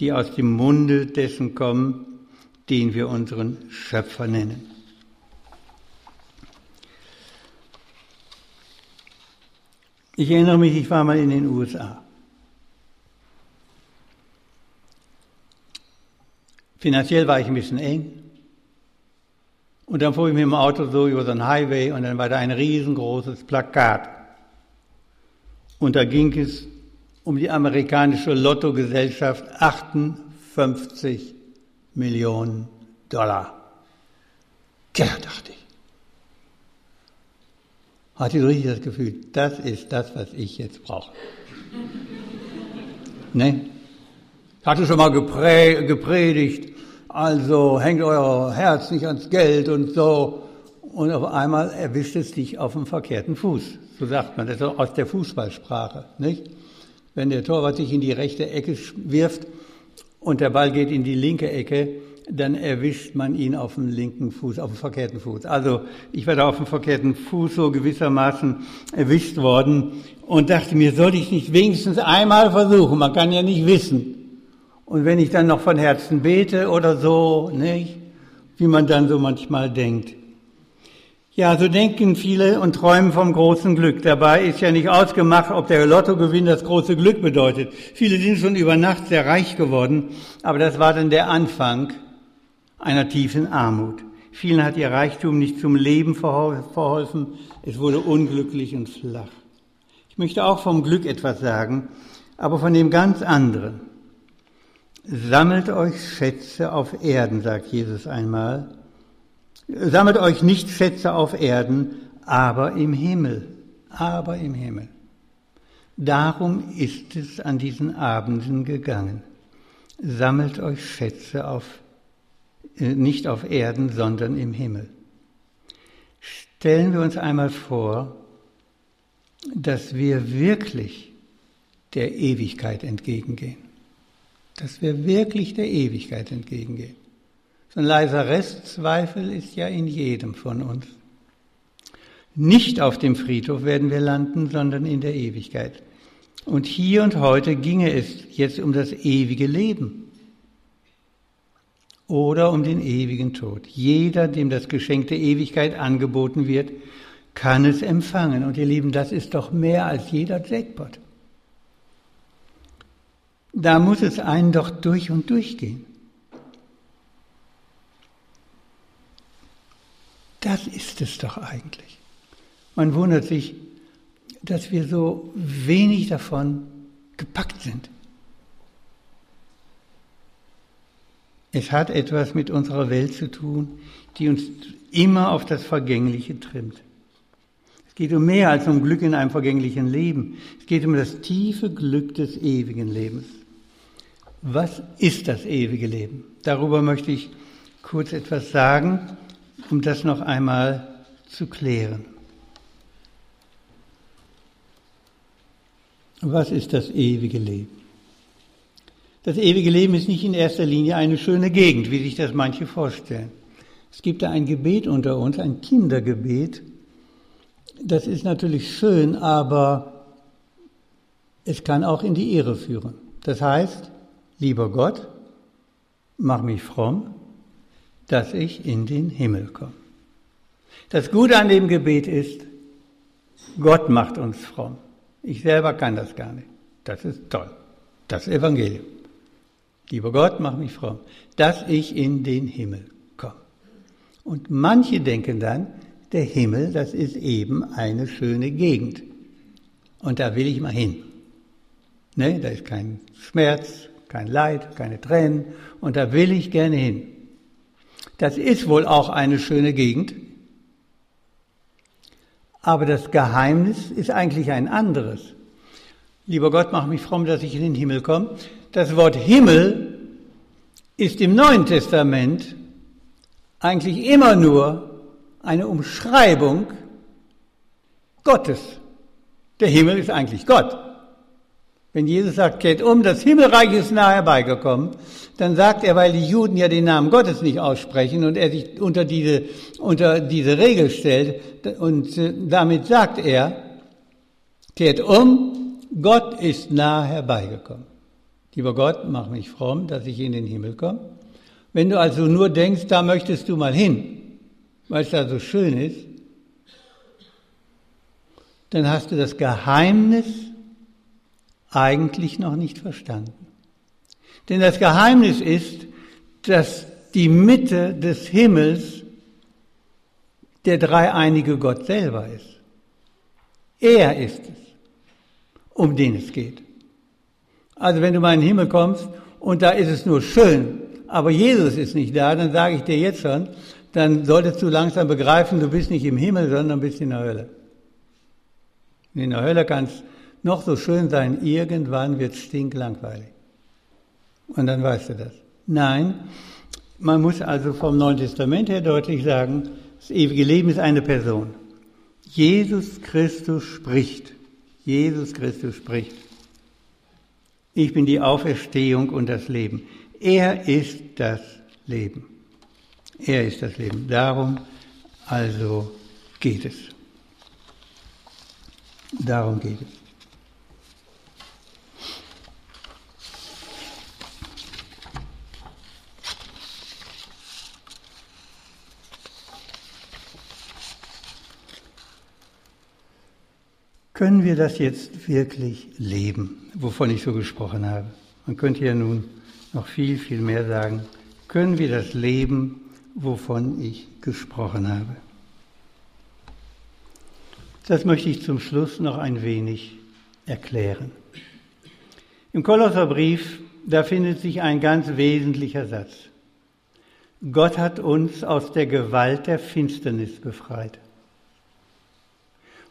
die aus dem Munde dessen kommen, den wir unseren Schöpfer nennen. Ich erinnere mich, ich war mal in den USA. Finanziell war ich ein bisschen eng. Und dann fuhr ich mit dem Auto so über so einen Highway und dann war da ein riesengroßes Plakat. Und da ging es um die amerikanische Lottogesellschaft 58 Millionen Dollar. Tja, dachte ich. Hatte so richtig das Gefühl, das ist das, was ich jetzt brauche. *laughs* ne? Ich hatte schon mal gepredigt, also hängt euer Herz nicht ans Geld und so. Und auf einmal erwischt es dich auf dem verkehrten Fuß. So sagt man das aus der Fußballsprache, nicht? wenn der Torwart sich in die rechte Ecke wirft und der Ball geht in die linke Ecke, dann erwischt man ihn auf dem linken Fuß, auf dem verkehrten Fuß. Also ich werde auf dem verkehrten Fuß so gewissermaßen erwischt worden und dachte mir, soll ich nicht wenigstens einmal versuchen? Man kann ja nicht wissen. Und wenn ich dann noch von Herzen bete oder so, nicht? Wie man dann so manchmal denkt. Ja, so denken viele und träumen vom großen Glück. Dabei ist ja nicht ausgemacht, ob der Lottogewinn das große Glück bedeutet. Viele sind schon über Nacht sehr reich geworden, aber das war dann der Anfang einer tiefen Armut. Vielen hat ihr Reichtum nicht zum Leben verholfen, es wurde unglücklich und flach. Ich möchte auch vom Glück etwas sagen, aber von dem ganz anderen. Sammelt euch Schätze auf Erden, sagt Jesus einmal, Sammelt euch nicht Schätze auf Erden, aber im Himmel, aber im Himmel. Darum ist es an diesen Abenden gegangen. Sammelt euch Schätze auf, äh, nicht auf Erden, sondern im Himmel. Stellen wir uns einmal vor, dass wir wirklich der Ewigkeit entgegengehen. Dass wir wirklich der Ewigkeit entgegengehen. So ein leiser Restzweifel ist ja in jedem von uns. Nicht auf dem Friedhof werden wir landen, sondern in der Ewigkeit. Und hier und heute ginge es jetzt um das ewige Leben oder um den ewigen Tod. Jeder, dem das Geschenk der Ewigkeit angeboten wird, kann es empfangen. Und ihr Lieben, das ist doch mehr als jeder Jackpot. Da muss es einen doch durch und durch gehen. Das ist es doch eigentlich. Man wundert sich, dass wir so wenig davon gepackt sind. Es hat etwas mit unserer Welt zu tun, die uns immer auf das Vergängliche trimmt. Es geht um mehr als um Glück in einem vergänglichen Leben. Es geht um das tiefe Glück des ewigen Lebens. Was ist das ewige Leben? Darüber möchte ich kurz etwas sagen um das noch einmal zu klären. Was ist das ewige Leben? Das ewige Leben ist nicht in erster Linie eine schöne Gegend, wie sich das manche vorstellen. Es gibt da ein Gebet unter uns, ein Kindergebet. Das ist natürlich schön, aber es kann auch in die Irre führen. Das heißt, lieber Gott, mach mich fromm, dass ich in den Himmel komme. Das Gute an dem Gebet ist, Gott macht uns fromm. Ich selber kann das gar nicht. Das ist toll. Das Evangelium. Lieber Gott, mach mich fromm, dass ich in den Himmel kommen. Und manche denken dann, der Himmel, das ist eben eine schöne Gegend. Und da will ich mal hin. Ne, da ist kein Schmerz, kein Leid, keine Tränen. Und da will ich gerne hin. Das ist wohl auch eine schöne Gegend. Aber das Geheimnis ist eigentlich ein anderes. Lieber Gott, mach mich fromm, dass ich in den Himmel komme. Das Wort Himmel ist im Neuen Testament eigentlich immer nur eine Umschreibung Gottes. Der Himmel ist eigentlich Gott. Wenn Jesus sagt, kehrt um, das Himmelreich ist nahe herbeigekommen, dann sagt er, weil die Juden ja den Namen Gottes nicht aussprechen und er sich unter diese, unter diese Regel stellt und äh, damit sagt er, kehrt um, Gott ist nahe herbeigekommen. Lieber Gott, mach mich fromm, dass ich in den Himmel komme. Wenn du also nur denkst, da möchtest du mal hin, weil es da so schön ist, dann hast du das Geheimnis eigentlich noch nicht verstanden. Denn das Geheimnis ist, dass die Mitte des Himmels der dreieinige Gott selber ist. Er ist es, um den es geht. Also wenn du mal in den Himmel kommst und da ist es nur schön, aber Jesus ist nicht da, dann sage ich dir jetzt schon, dann solltest du langsam begreifen, du bist nicht im Himmel, sondern bist in der Hölle. In der Hölle kannst noch so schön sein, irgendwann wird es stinklangweilig. Und dann weißt du das. Nein, man muss also vom Neuen Testament her deutlich sagen, das ewige Leben ist eine Person. Jesus Christus spricht. Jesus Christus spricht. Ich bin die Auferstehung und das Leben. Er ist das Leben. Er ist das Leben. Darum also geht es. Darum geht es. Können wir das jetzt wirklich leben, wovon ich so gesprochen habe? Man könnte ja nun noch viel, viel mehr sagen. Können wir das leben, wovon ich gesprochen habe? Das möchte ich zum Schluss noch ein wenig erklären. Im Kolosserbrief, da findet sich ein ganz wesentlicher Satz. Gott hat uns aus der Gewalt der Finsternis befreit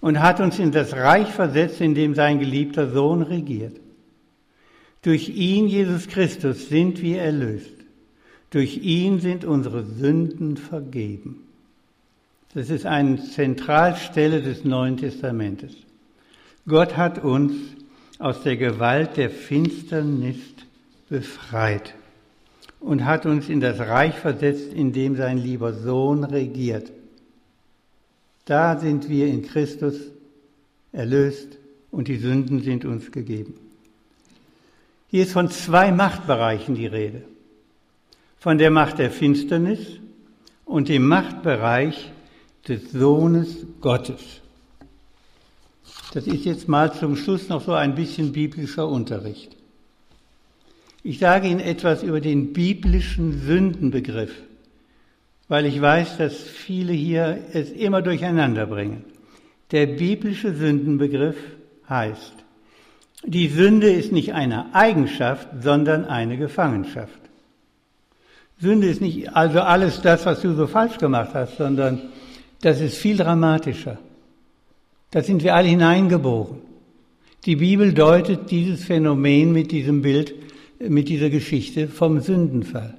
und hat uns in das Reich versetzt, in dem sein geliebter Sohn regiert. Durch ihn, Jesus Christus, sind wir erlöst. Durch ihn sind unsere Sünden vergeben. Das ist eine Zentralstelle des Neuen Testamentes. Gott hat uns aus der Gewalt der Finsternis befreit und hat uns in das Reich versetzt, in dem sein lieber Sohn regiert. Da sind wir in Christus erlöst und die Sünden sind uns gegeben. Hier ist von zwei Machtbereichen die Rede. Von der Macht der Finsternis und dem Machtbereich des Sohnes Gottes. Das ist jetzt mal zum Schluss noch so ein bisschen biblischer Unterricht. Ich sage Ihnen etwas über den biblischen Sündenbegriff weil ich weiß, dass viele hier es immer durcheinander bringen. Der biblische Sündenbegriff heißt, die Sünde ist nicht eine Eigenschaft, sondern eine Gefangenschaft. Sünde ist nicht also alles das, was du so falsch gemacht hast, sondern das ist viel dramatischer. Da sind wir alle hineingeboren. Die Bibel deutet dieses Phänomen mit diesem Bild, mit dieser Geschichte vom Sündenfall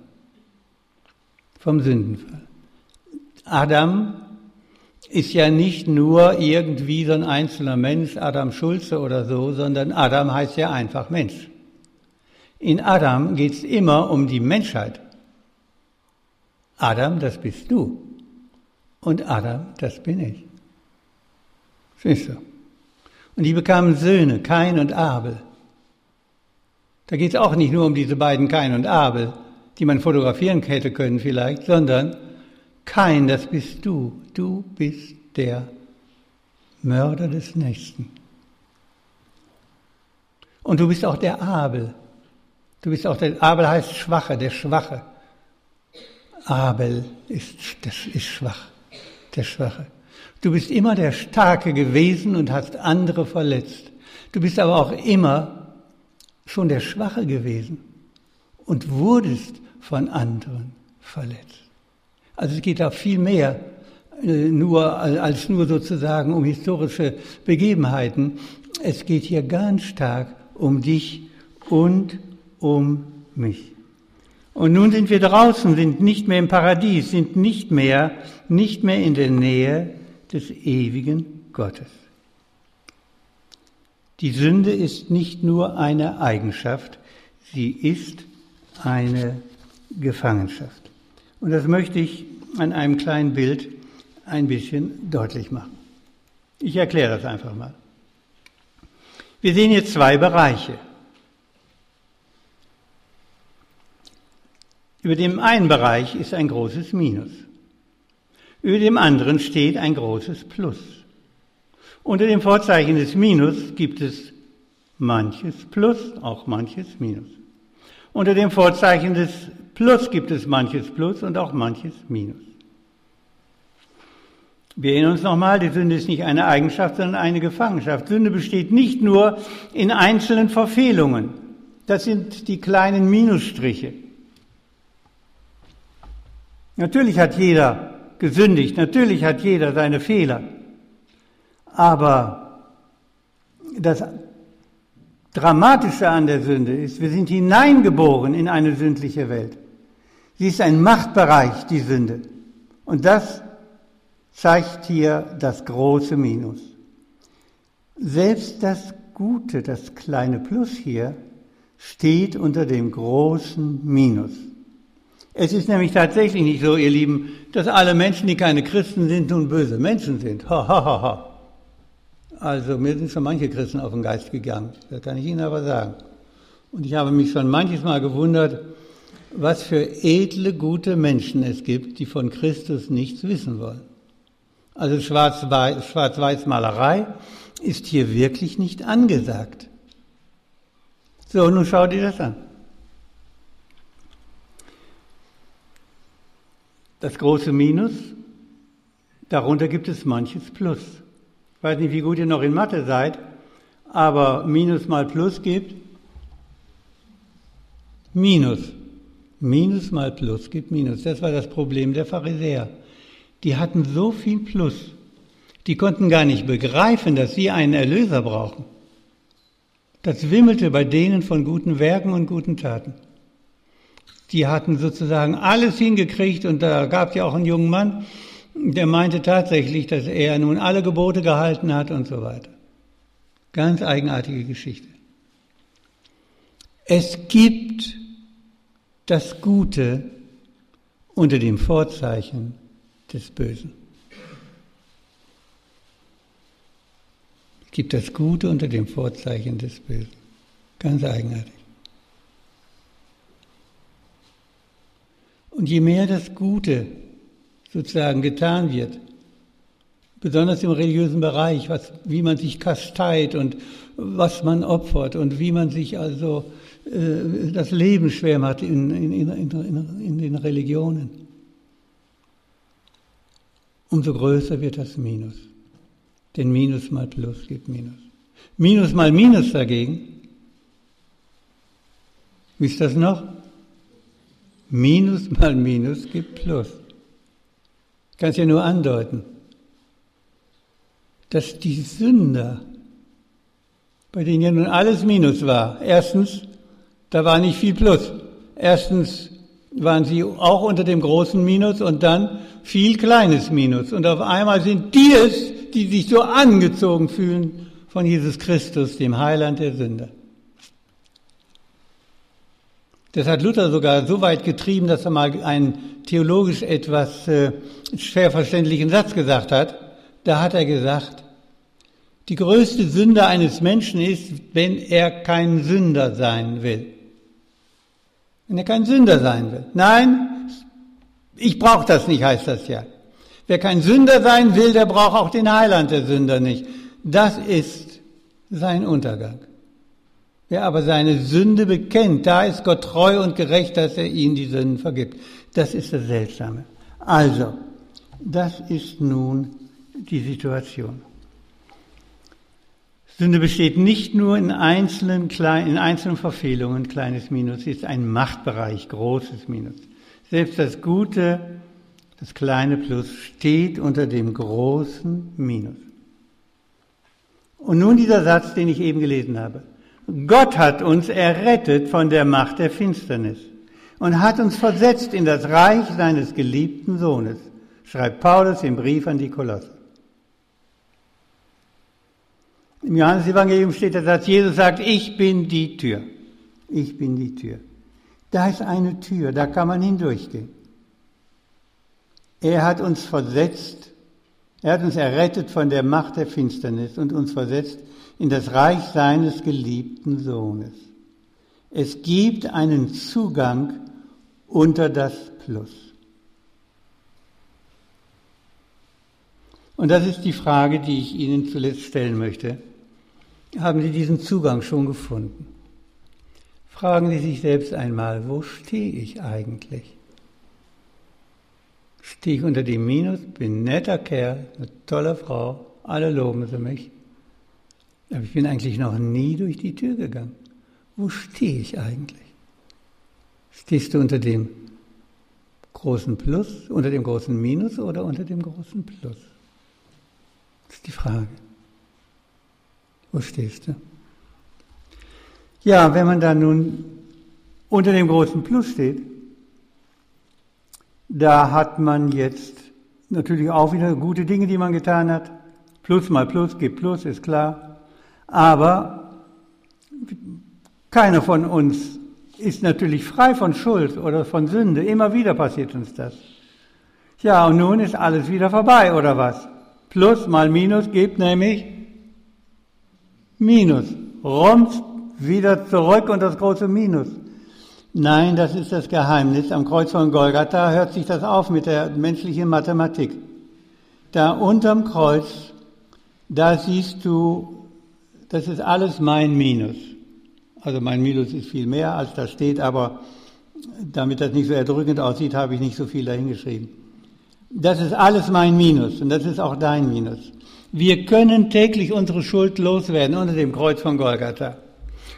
vom Sündenfall. Adam ist ja nicht nur irgendwie so ein einzelner Mensch, Adam Schulze oder so, sondern Adam heißt ja einfach Mensch. In Adam geht es immer um die Menschheit. Adam, das bist du. Und Adam, das bin ich. Siehst du? Und die bekamen Söhne, Kain und Abel. Da geht es auch nicht nur um diese beiden Kain und Abel, die man fotografieren hätte können vielleicht, sondern kein, das bist du. Du bist der Mörder des Nächsten. Und du bist auch der Abel. Du bist auch der, Abel heißt Schwache, der Schwache. Abel ist, das ist schwach, der Schwache. Du bist immer der Starke gewesen und hast andere verletzt. Du bist aber auch immer schon der Schwache gewesen und wurdest von anderen verletzt. Also es geht da viel mehr äh, nur, als nur sozusagen um historische Begebenheiten. Es geht hier ganz stark um dich und um mich. Und nun sind wir draußen, sind nicht mehr im Paradies, sind nicht mehr, nicht mehr in der Nähe des ewigen Gottes. Die Sünde ist nicht nur eine Eigenschaft, sie ist eine Gefangenschaft. Und das möchte ich an einem kleinen Bild ein bisschen deutlich machen. Ich erkläre das einfach mal. Wir sehen hier zwei Bereiche. Über dem einen Bereich ist ein großes Minus. Über dem anderen steht ein großes Plus. Unter dem Vorzeichen des Minus gibt es manches Plus, auch manches Minus. Unter dem Vorzeichen des Plus gibt es manches Plus und auch manches Minus. Wir erinnern uns nochmal, die Sünde ist nicht eine Eigenschaft, sondern eine Gefangenschaft. Sünde besteht nicht nur in einzelnen Verfehlungen. Das sind die kleinen Minusstriche. Natürlich hat jeder gesündigt, natürlich hat jeder seine Fehler. Aber das Dramatische an der Sünde ist, wir sind hineingeboren in eine sündliche Welt. Sie ist ein Machtbereich, die Sünde. Und das zeigt hier das große Minus. Selbst das Gute, das kleine Plus hier, steht unter dem großen Minus. Es ist nämlich tatsächlich nicht so, ihr Lieben, dass alle Menschen, die keine Christen sind, nun böse Menschen sind. Ha, ha, ha, ha. Also mir sind schon manche Christen auf den Geist gegangen, das kann ich Ihnen aber sagen. Und ich habe mich schon manches Mal gewundert, was für edle, gute Menschen es gibt, die von Christus nichts wissen wollen. Also Schwarz-Weiß-Malerei ist hier wirklich nicht angesagt. So, nun schau dir das an. das große Minus, darunter gibt es manches Plus. Ich weiß nicht, wie gut ihr noch in Mathe seid, aber Minus mal Plus gibt Minus. Minus mal Plus gibt Minus. Das war das Problem der Pharisäer. Die hatten so viel Plus, die konnten gar nicht begreifen, dass sie einen Erlöser brauchen. Das wimmelte bei denen von guten Werken und guten Taten die hatten sozusagen alles hingekriegt und da gab es ja auch einen jungen Mann, der meinte tatsächlich, dass er nun alle Gebote gehalten hat und so weiter. Ganz eigenartige Geschichte. Es gibt das Gute unter dem Vorzeichen des Bösen. Es gibt das Gute unter dem Vorzeichen des Bösen. Ganz eigenartig. Und je mehr das Gute sozusagen getan wird, besonders im religiösen Bereich, was, wie man sich kasteit und was man opfert und wie man sich also das Leben schwer macht in, in, in, in den Religionen, umso größer wird das Minus. Denn Minus mal Plus gibt Minus. Minus mal Minus dagegen, wie ist das noch? Minus mal Minus gibt Plus. Ich kann es ja nur andeuten, dass die Sünder, bei denen ja nun alles Minus war, erstens, da war nicht viel Plus. Erstens waren sie auch unter dem großen Minus und dann viel kleines Minus. Und auf einmal sind die es, die sich so angezogen fühlen von Jesus Christus, dem Heiland der Sünder. Das hat Luther sogar so weit getrieben, dass er mal einen theologisch etwas äh, schwer verständlichen Satz gesagt hat. Da hat er gesagt, die größte Sünde eines Menschen ist, wenn er kein Sünder sein will. Wenn er kein Sünder sein will. Nein, ich brauche das nicht, heißt das ja. Wer kein Sünder sein will, der braucht auch den Heiland der Sünder nicht. Das ist sein Untergang. Wer aber seine Sünde bekennt, da ist Gott treu und gerecht, dass er ihm die Sünden vergibt. Das ist das Seltsame. Also, das ist nun die Situation. Sünde besteht nicht nur in einzelnen, in einzelnen Verfehlungen, kleines Minus, ist ein Machtbereich, großes Minus. Selbst das Gute, das kleine Plus steht unter dem großen Minus. Und nun dieser Satz, den ich eben gelesen habe. Gott hat uns errettet von der Macht der Finsternis und hat uns versetzt in das Reich seines geliebten Sohnes, schreibt Paulus im Brief an die Kolosse. Im Johannesevangelium steht der Satz, Jesus sagt, ich bin die Tür. Ich bin die Tür. Da ist eine Tür, da kann man hindurchgehen. Er hat uns versetzt, er hat uns errettet von der Macht der Finsternis und uns versetzt in das Reich seines geliebten Sohnes. Es gibt einen Zugang unter das Plus. Und das ist die Frage, die ich Ihnen zuletzt stellen möchte. Haben Sie diesen Zugang schon gefunden? Fragen Sie sich selbst einmal, wo stehe ich eigentlich? Stehe ich unter dem Minus, bin ein netter Kerl, eine tolle Frau, alle loben sie mich. Aber ich bin eigentlich noch nie durch die Tür gegangen. Wo stehe ich eigentlich? Stehst du unter dem großen Plus, unter dem großen Minus oder unter dem großen Plus? Das ist die Frage. Wo stehst du? Ja, wenn man da nun unter dem großen Plus steht, da hat man jetzt natürlich auch wieder gute Dinge, die man getan hat. Plus mal Plus gibt Plus, ist klar. Aber keiner von uns ist natürlich frei von Schuld oder von Sünde. Immer wieder passiert uns das. Ja, und nun ist alles wieder vorbei, oder was? Plus mal Minus gibt nämlich Minus. Rums wieder zurück und das große Minus. Nein, das ist das Geheimnis. Am Kreuz von Golgatha hört sich das auf mit der menschlichen Mathematik. Da unterm Kreuz, da siehst du, das ist alles mein Minus. Also mein Minus ist viel mehr, als da steht, aber damit das nicht so erdrückend aussieht, habe ich nicht so viel dahingeschrieben. Das ist alles mein Minus und das ist auch dein Minus. Wir können täglich unsere Schuld loswerden unter dem Kreuz von Golgatha.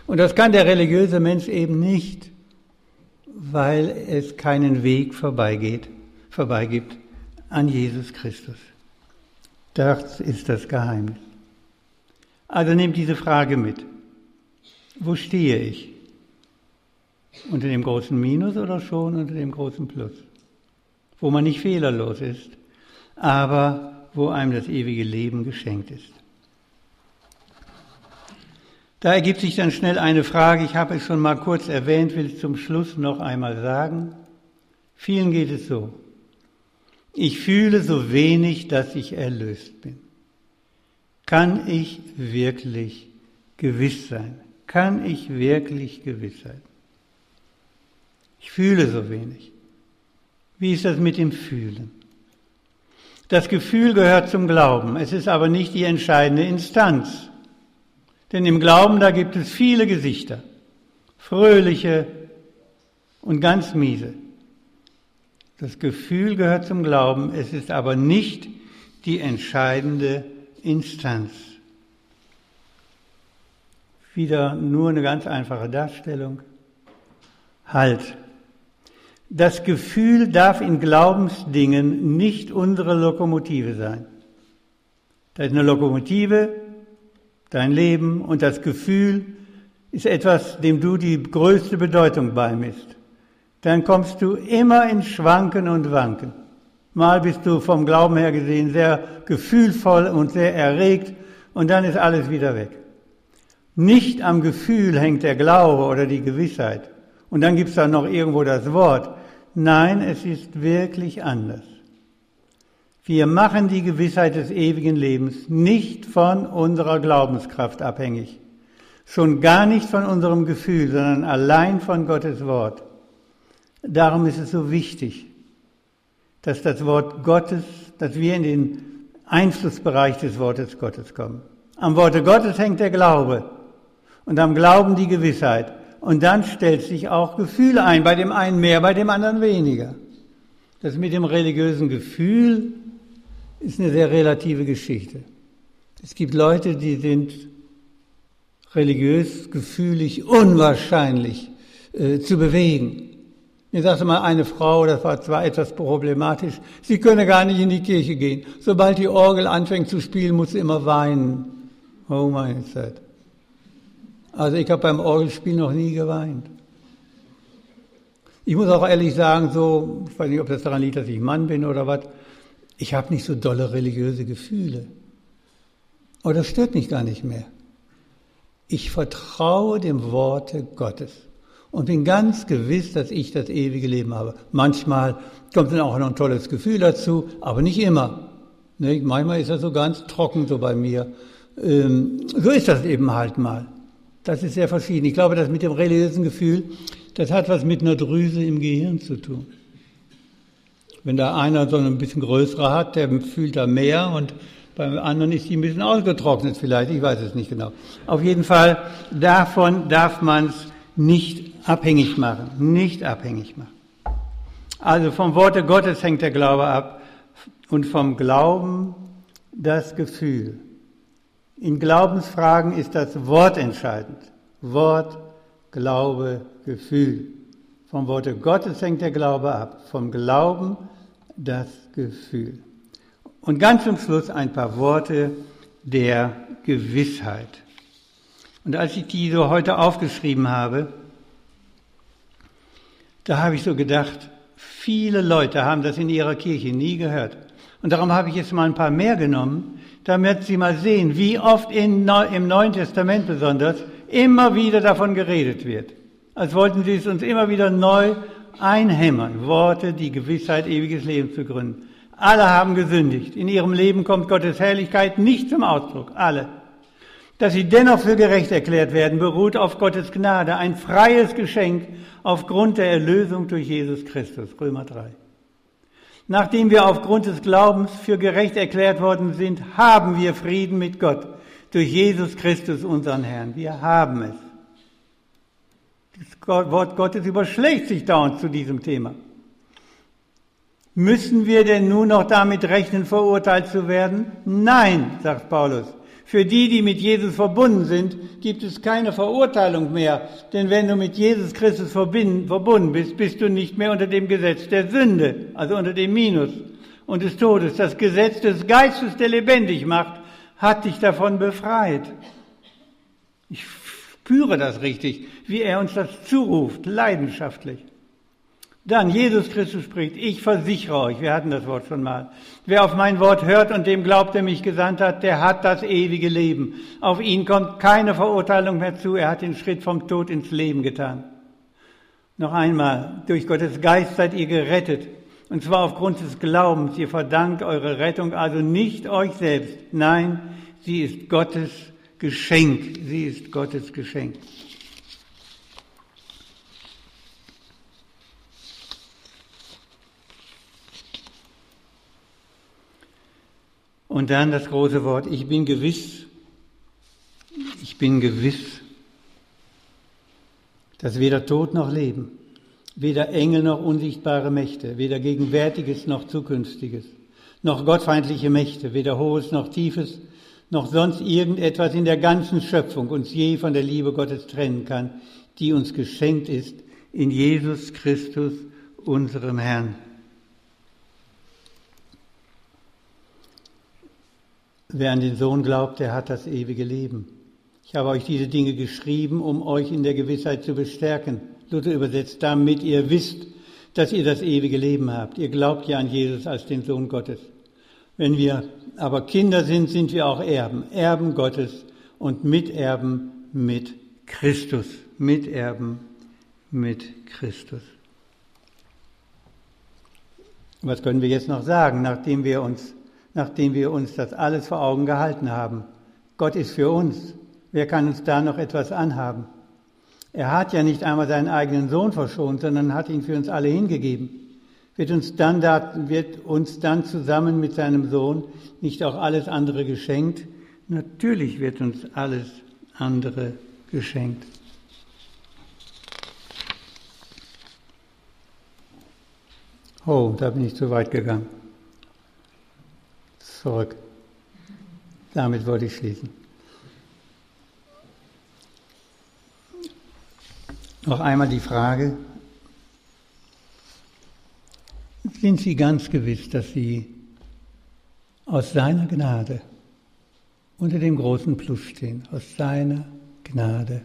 Und das kann der religiöse Mensch eben nicht, weil es keinen Weg vorbeigeht, vorbeigibt an Jesus Christus. Das ist das Geheimnis. Also nehmt diese Frage mit. Wo stehe ich? Unter dem großen Minus oder schon unter dem großen Plus? Wo man nicht fehlerlos ist, aber wo einem das ewige Leben geschenkt ist. Da ergibt sich dann schnell eine Frage, ich habe es schon mal kurz erwähnt, will ich zum Schluss noch einmal sagen. Vielen geht es so. Ich fühle so wenig, dass ich erlöst bin. Kann ich wirklich gewiss sein? Kann ich wirklich gewiss sein? Ich fühle so wenig. Wie ist das mit dem Fühlen? Das Gefühl gehört zum Glauben, es ist aber nicht die entscheidende Instanz. Denn im Glauben, da gibt es viele Gesichter, fröhliche und ganz miese. Das Gefühl gehört zum Glauben, es ist aber nicht die entscheidende Instanz. Wieder nur eine ganz einfache Darstellung. Halt. Das Gefühl darf in Glaubensdingen nicht unsere Lokomotive sein. Da ist eine Lokomotive, dein Leben und das Gefühl ist etwas, dem du die größte Bedeutung beimisst. Dann kommst du immer in Schwanken und Wanken. Mal bist du vom Glauben her gesehen sehr gefühlvoll und sehr erregt und dann ist alles wieder weg. Nicht am Gefühl hängt der Glaube oder die Gewissheit. Und dann gibt's da noch irgendwo das Wort. Nein, es ist wirklich anders. Wir machen die Gewissheit des ewigen Lebens nicht von unserer Glaubenskraft abhängig, schon gar nicht von unserem Gefühl, sondern allein von Gottes Wort. Darum ist es so wichtig, dass das Wort Gottes, dass wir in den Einflussbereich des Wortes Gottes kommen. Am Worte Gottes hängt der Glaube und am Glauben die Gewissheit. Und dann stellt sich auch Gefühl ein, bei dem einen mehr, bei dem anderen weniger. Das mit dem religiösen Gefühl ist eine sehr relative Geschichte. Es gibt Leute, die sind religiös, gefühlig unwahrscheinlich äh, zu bewegen. Mir sagte mal eine Frau, das war zwar etwas problematisch, sie könne gar nicht in die Kirche gehen. Sobald die Orgel anfängt zu spielen, muss sie immer weinen. Oh meine Zeit. Also ich habe beim Orgelspiel noch nie geweint. Ich muss auch ehrlich sagen, so, ich weiß nicht, ob das daran liegt, dass ich Mann bin oder was, ich habe nicht so dolle religiöse Gefühle. Aber das stört mich gar nicht mehr. Ich vertraue dem Worte Gottes und bin ganz gewiss, dass ich das ewige Leben habe. Manchmal kommt dann auch noch ein tolles Gefühl dazu, aber nicht immer. Ne? Manchmal ist das so ganz trocken so bei mir. Ähm, so ist das eben halt mal. Das ist sehr verschieden. Ich glaube, das mit dem religiösen Gefühl, das hat was mit einer Drüse im Gehirn zu tun. Wenn da einer so ein bisschen größere hat, der fühlt da mehr und beim anderen ist die ein bisschen ausgetrocknet vielleicht, ich weiß es nicht genau. Auf jeden Fall, davon darf man es nicht abhängig machen, nicht abhängig machen. Also vom Worte Gottes hängt der Glaube ab und vom Glauben das Gefühl. In Glaubensfragen ist das Wort entscheidend. Wort, Glaube, Gefühl. Vom Worte Gottes hängt der Glaube ab, vom Glauben das Gefühl. Und ganz zum Schluss ein paar Worte der Gewissheit. Und als ich die so heute aufgeschrieben habe, da habe ich so gedacht, viele Leute haben das in ihrer Kirche nie gehört. Und darum habe ich jetzt mal ein paar mehr genommen, damit Sie mal sehen, wie oft in, im Neuen Testament besonders immer wieder davon geredet wird. Als wollten Sie es uns immer wieder neu einhämmern. Worte, die Gewissheit, ewiges Leben zu gründen. Alle haben gesündigt. In ihrem Leben kommt Gottes Herrlichkeit nicht zum Ausdruck. Alle. Dass sie dennoch für gerecht erklärt werden, beruht auf Gottes Gnade, ein freies Geschenk aufgrund der Erlösung durch Jesus Christus. Römer 3. Nachdem wir aufgrund des Glaubens für gerecht erklärt worden sind, haben wir Frieden mit Gott durch Jesus Christus, unseren Herrn. Wir haben es. Das Wort Gottes überschlägt sich dauernd zu diesem Thema. Müssen wir denn nun noch damit rechnen, verurteilt zu werden? Nein, sagt Paulus. Für die, die mit Jesus verbunden sind, gibt es keine Verurteilung mehr. Denn wenn du mit Jesus Christus verbunden bist, bist du nicht mehr unter dem Gesetz der Sünde, also unter dem Minus und des Todes. Das Gesetz des Geistes, der lebendig macht, hat dich davon befreit. Ich spüre das richtig, wie er uns das zuruft, leidenschaftlich. Dann, Jesus Christus spricht, ich versichere euch, wir hatten das Wort schon mal, wer auf mein Wort hört und dem glaubt, der mich gesandt hat, der hat das ewige Leben. Auf ihn kommt keine Verurteilung mehr zu, er hat den Schritt vom Tod ins Leben getan. Noch einmal, durch Gottes Geist seid ihr gerettet, und zwar aufgrund des Glaubens. Ihr verdankt eure Rettung also nicht euch selbst, nein, sie ist Gottes Geschenk, sie ist Gottes Geschenk. Und dann das große Wort, ich bin gewiss, ich bin gewiss, dass weder Tod noch Leben, weder Engel noch unsichtbare Mächte, weder Gegenwärtiges noch Zukünftiges, noch gottfeindliche Mächte, weder Hohes noch Tiefes, noch sonst irgendetwas in der ganzen Schöpfung uns je von der Liebe Gottes trennen kann, die uns geschenkt ist in Jesus Christus, unserem Herrn. Wer an den Sohn glaubt, der hat das ewige Leben. Ich habe euch diese Dinge geschrieben, um euch in der Gewissheit zu bestärken. Luther übersetzt, damit ihr wisst, dass ihr das ewige Leben habt. Ihr glaubt ja an Jesus als den Sohn Gottes. Wenn wir aber Kinder sind, sind wir auch Erben, Erben Gottes und Miterben mit Christus. Miterben mit Christus. Was können wir jetzt noch sagen, nachdem wir uns nachdem wir uns das alles vor Augen gehalten haben. Gott ist für uns. Wer kann uns da noch etwas anhaben? Er hat ja nicht einmal seinen eigenen Sohn verschont, sondern hat ihn für uns alle hingegeben. Wird uns dann, wird uns dann zusammen mit seinem Sohn nicht auch alles andere geschenkt? Natürlich wird uns alles andere geschenkt. Oh, da bin ich zu weit gegangen. Zurück. Damit wollte ich schließen. Noch einmal die Frage, sind Sie ganz gewiss, dass Sie aus seiner Gnade unter dem großen Plus stehen, aus seiner Gnade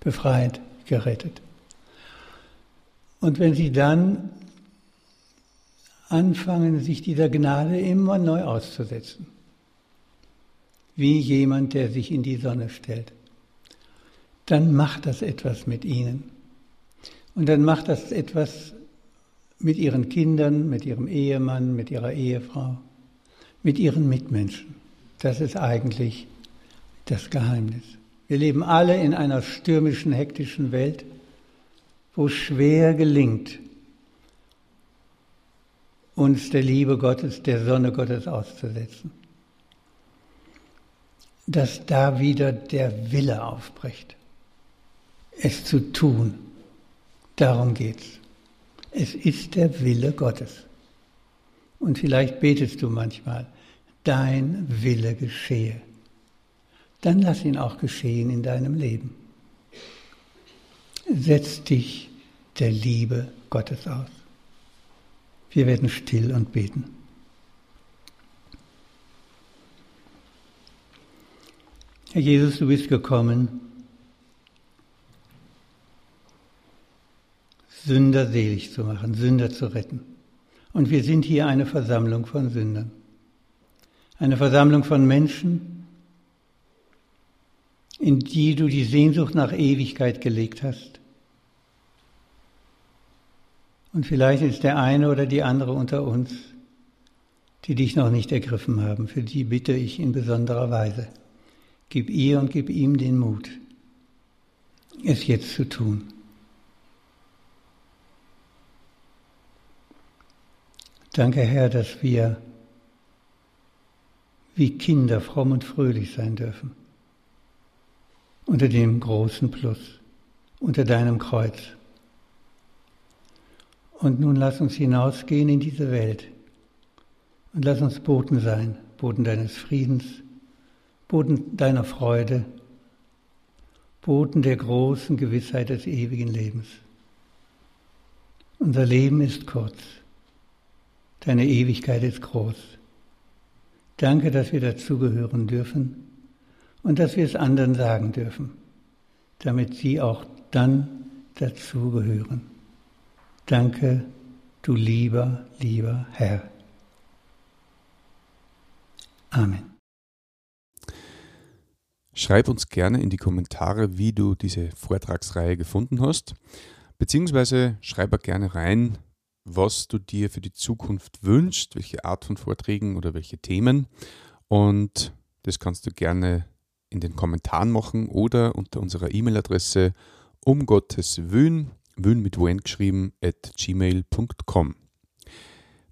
befreit, gerettet. Und wenn Sie dann anfangen, sich dieser Gnade immer neu auszusetzen, wie jemand, der sich in die Sonne stellt, dann macht das etwas mit Ihnen. Und dann macht das etwas mit Ihren Kindern, mit Ihrem Ehemann, mit Ihrer Ehefrau, mit Ihren Mitmenschen. Das ist eigentlich das Geheimnis. Wir leben alle in einer stürmischen, hektischen Welt, wo schwer gelingt, uns der Liebe Gottes, der Sonne Gottes auszusetzen. Dass da wieder der Wille aufbricht, es zu tun. Darum geht's. Es ist der Wille Gottes. Und vielleicht betest du manchmal, dein Wille geschehe. Dann lass ihn auch geschehen in deinem Leben. Setz dich der Liebe Gottes aus. Wir werden still und beten. Herr Jesus, du bist gekommen, Sünder selig zu machen, Sünder zu retten. Und wir sind hier eine Versammlung von Sündern. Eine Versammlung von Menschen, in die du die Sehnsucht nach Ewigkeit gelegt hast. Und vielleicht ist der eine oder die andere unter uns, die dich noch nicht ergriffen haben. Für die bitte ich in besonderer Weise. Gib ihr und gib ihm den Mut, es jetzt zu tun. Danke, Herr, dass wir wie Kinder fromm und fröhlich sein dürfen. Unter dem großen Plus, unter deinem Kreuz. Und nun lass uns hinausgehen in diese Welt und lass uns Boten sein, Boten deines Friedens, Boten deiner Freude, Boten der großen Gewissheit des ewigen Lebens. Unser Leben ist kurz. Deine Ewigkeit ist groß. Danke, dass wir dazugehören dürfen und dass wir es anderen sagen dürfen, damit sie auch dann dazugehören. Danke, du lieber, lieber Herr. Amen. Schreib uns gerne in die Kommentare, wie du diese Vortragsreihe gefunden hast, beziehungsweise schreib auch gerne rein, was du dir für die Zukunft wünschst, welche Art von Vorträgen oder welche Themen. Und das kannst du gerne in den Kommentaren machen oder unter unserer E-Mail-Adresse um Gottes Wün, Wün mit Wen geschrieben, at gmail.com.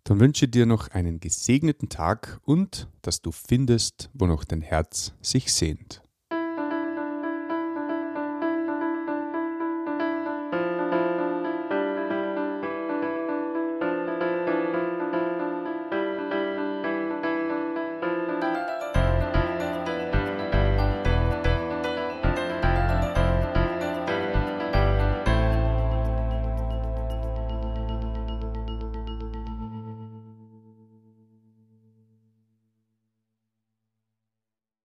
Dann wünsche dir noch einen gesegneten Tag und dass du findest, wo noch dein Herz sich sehnt.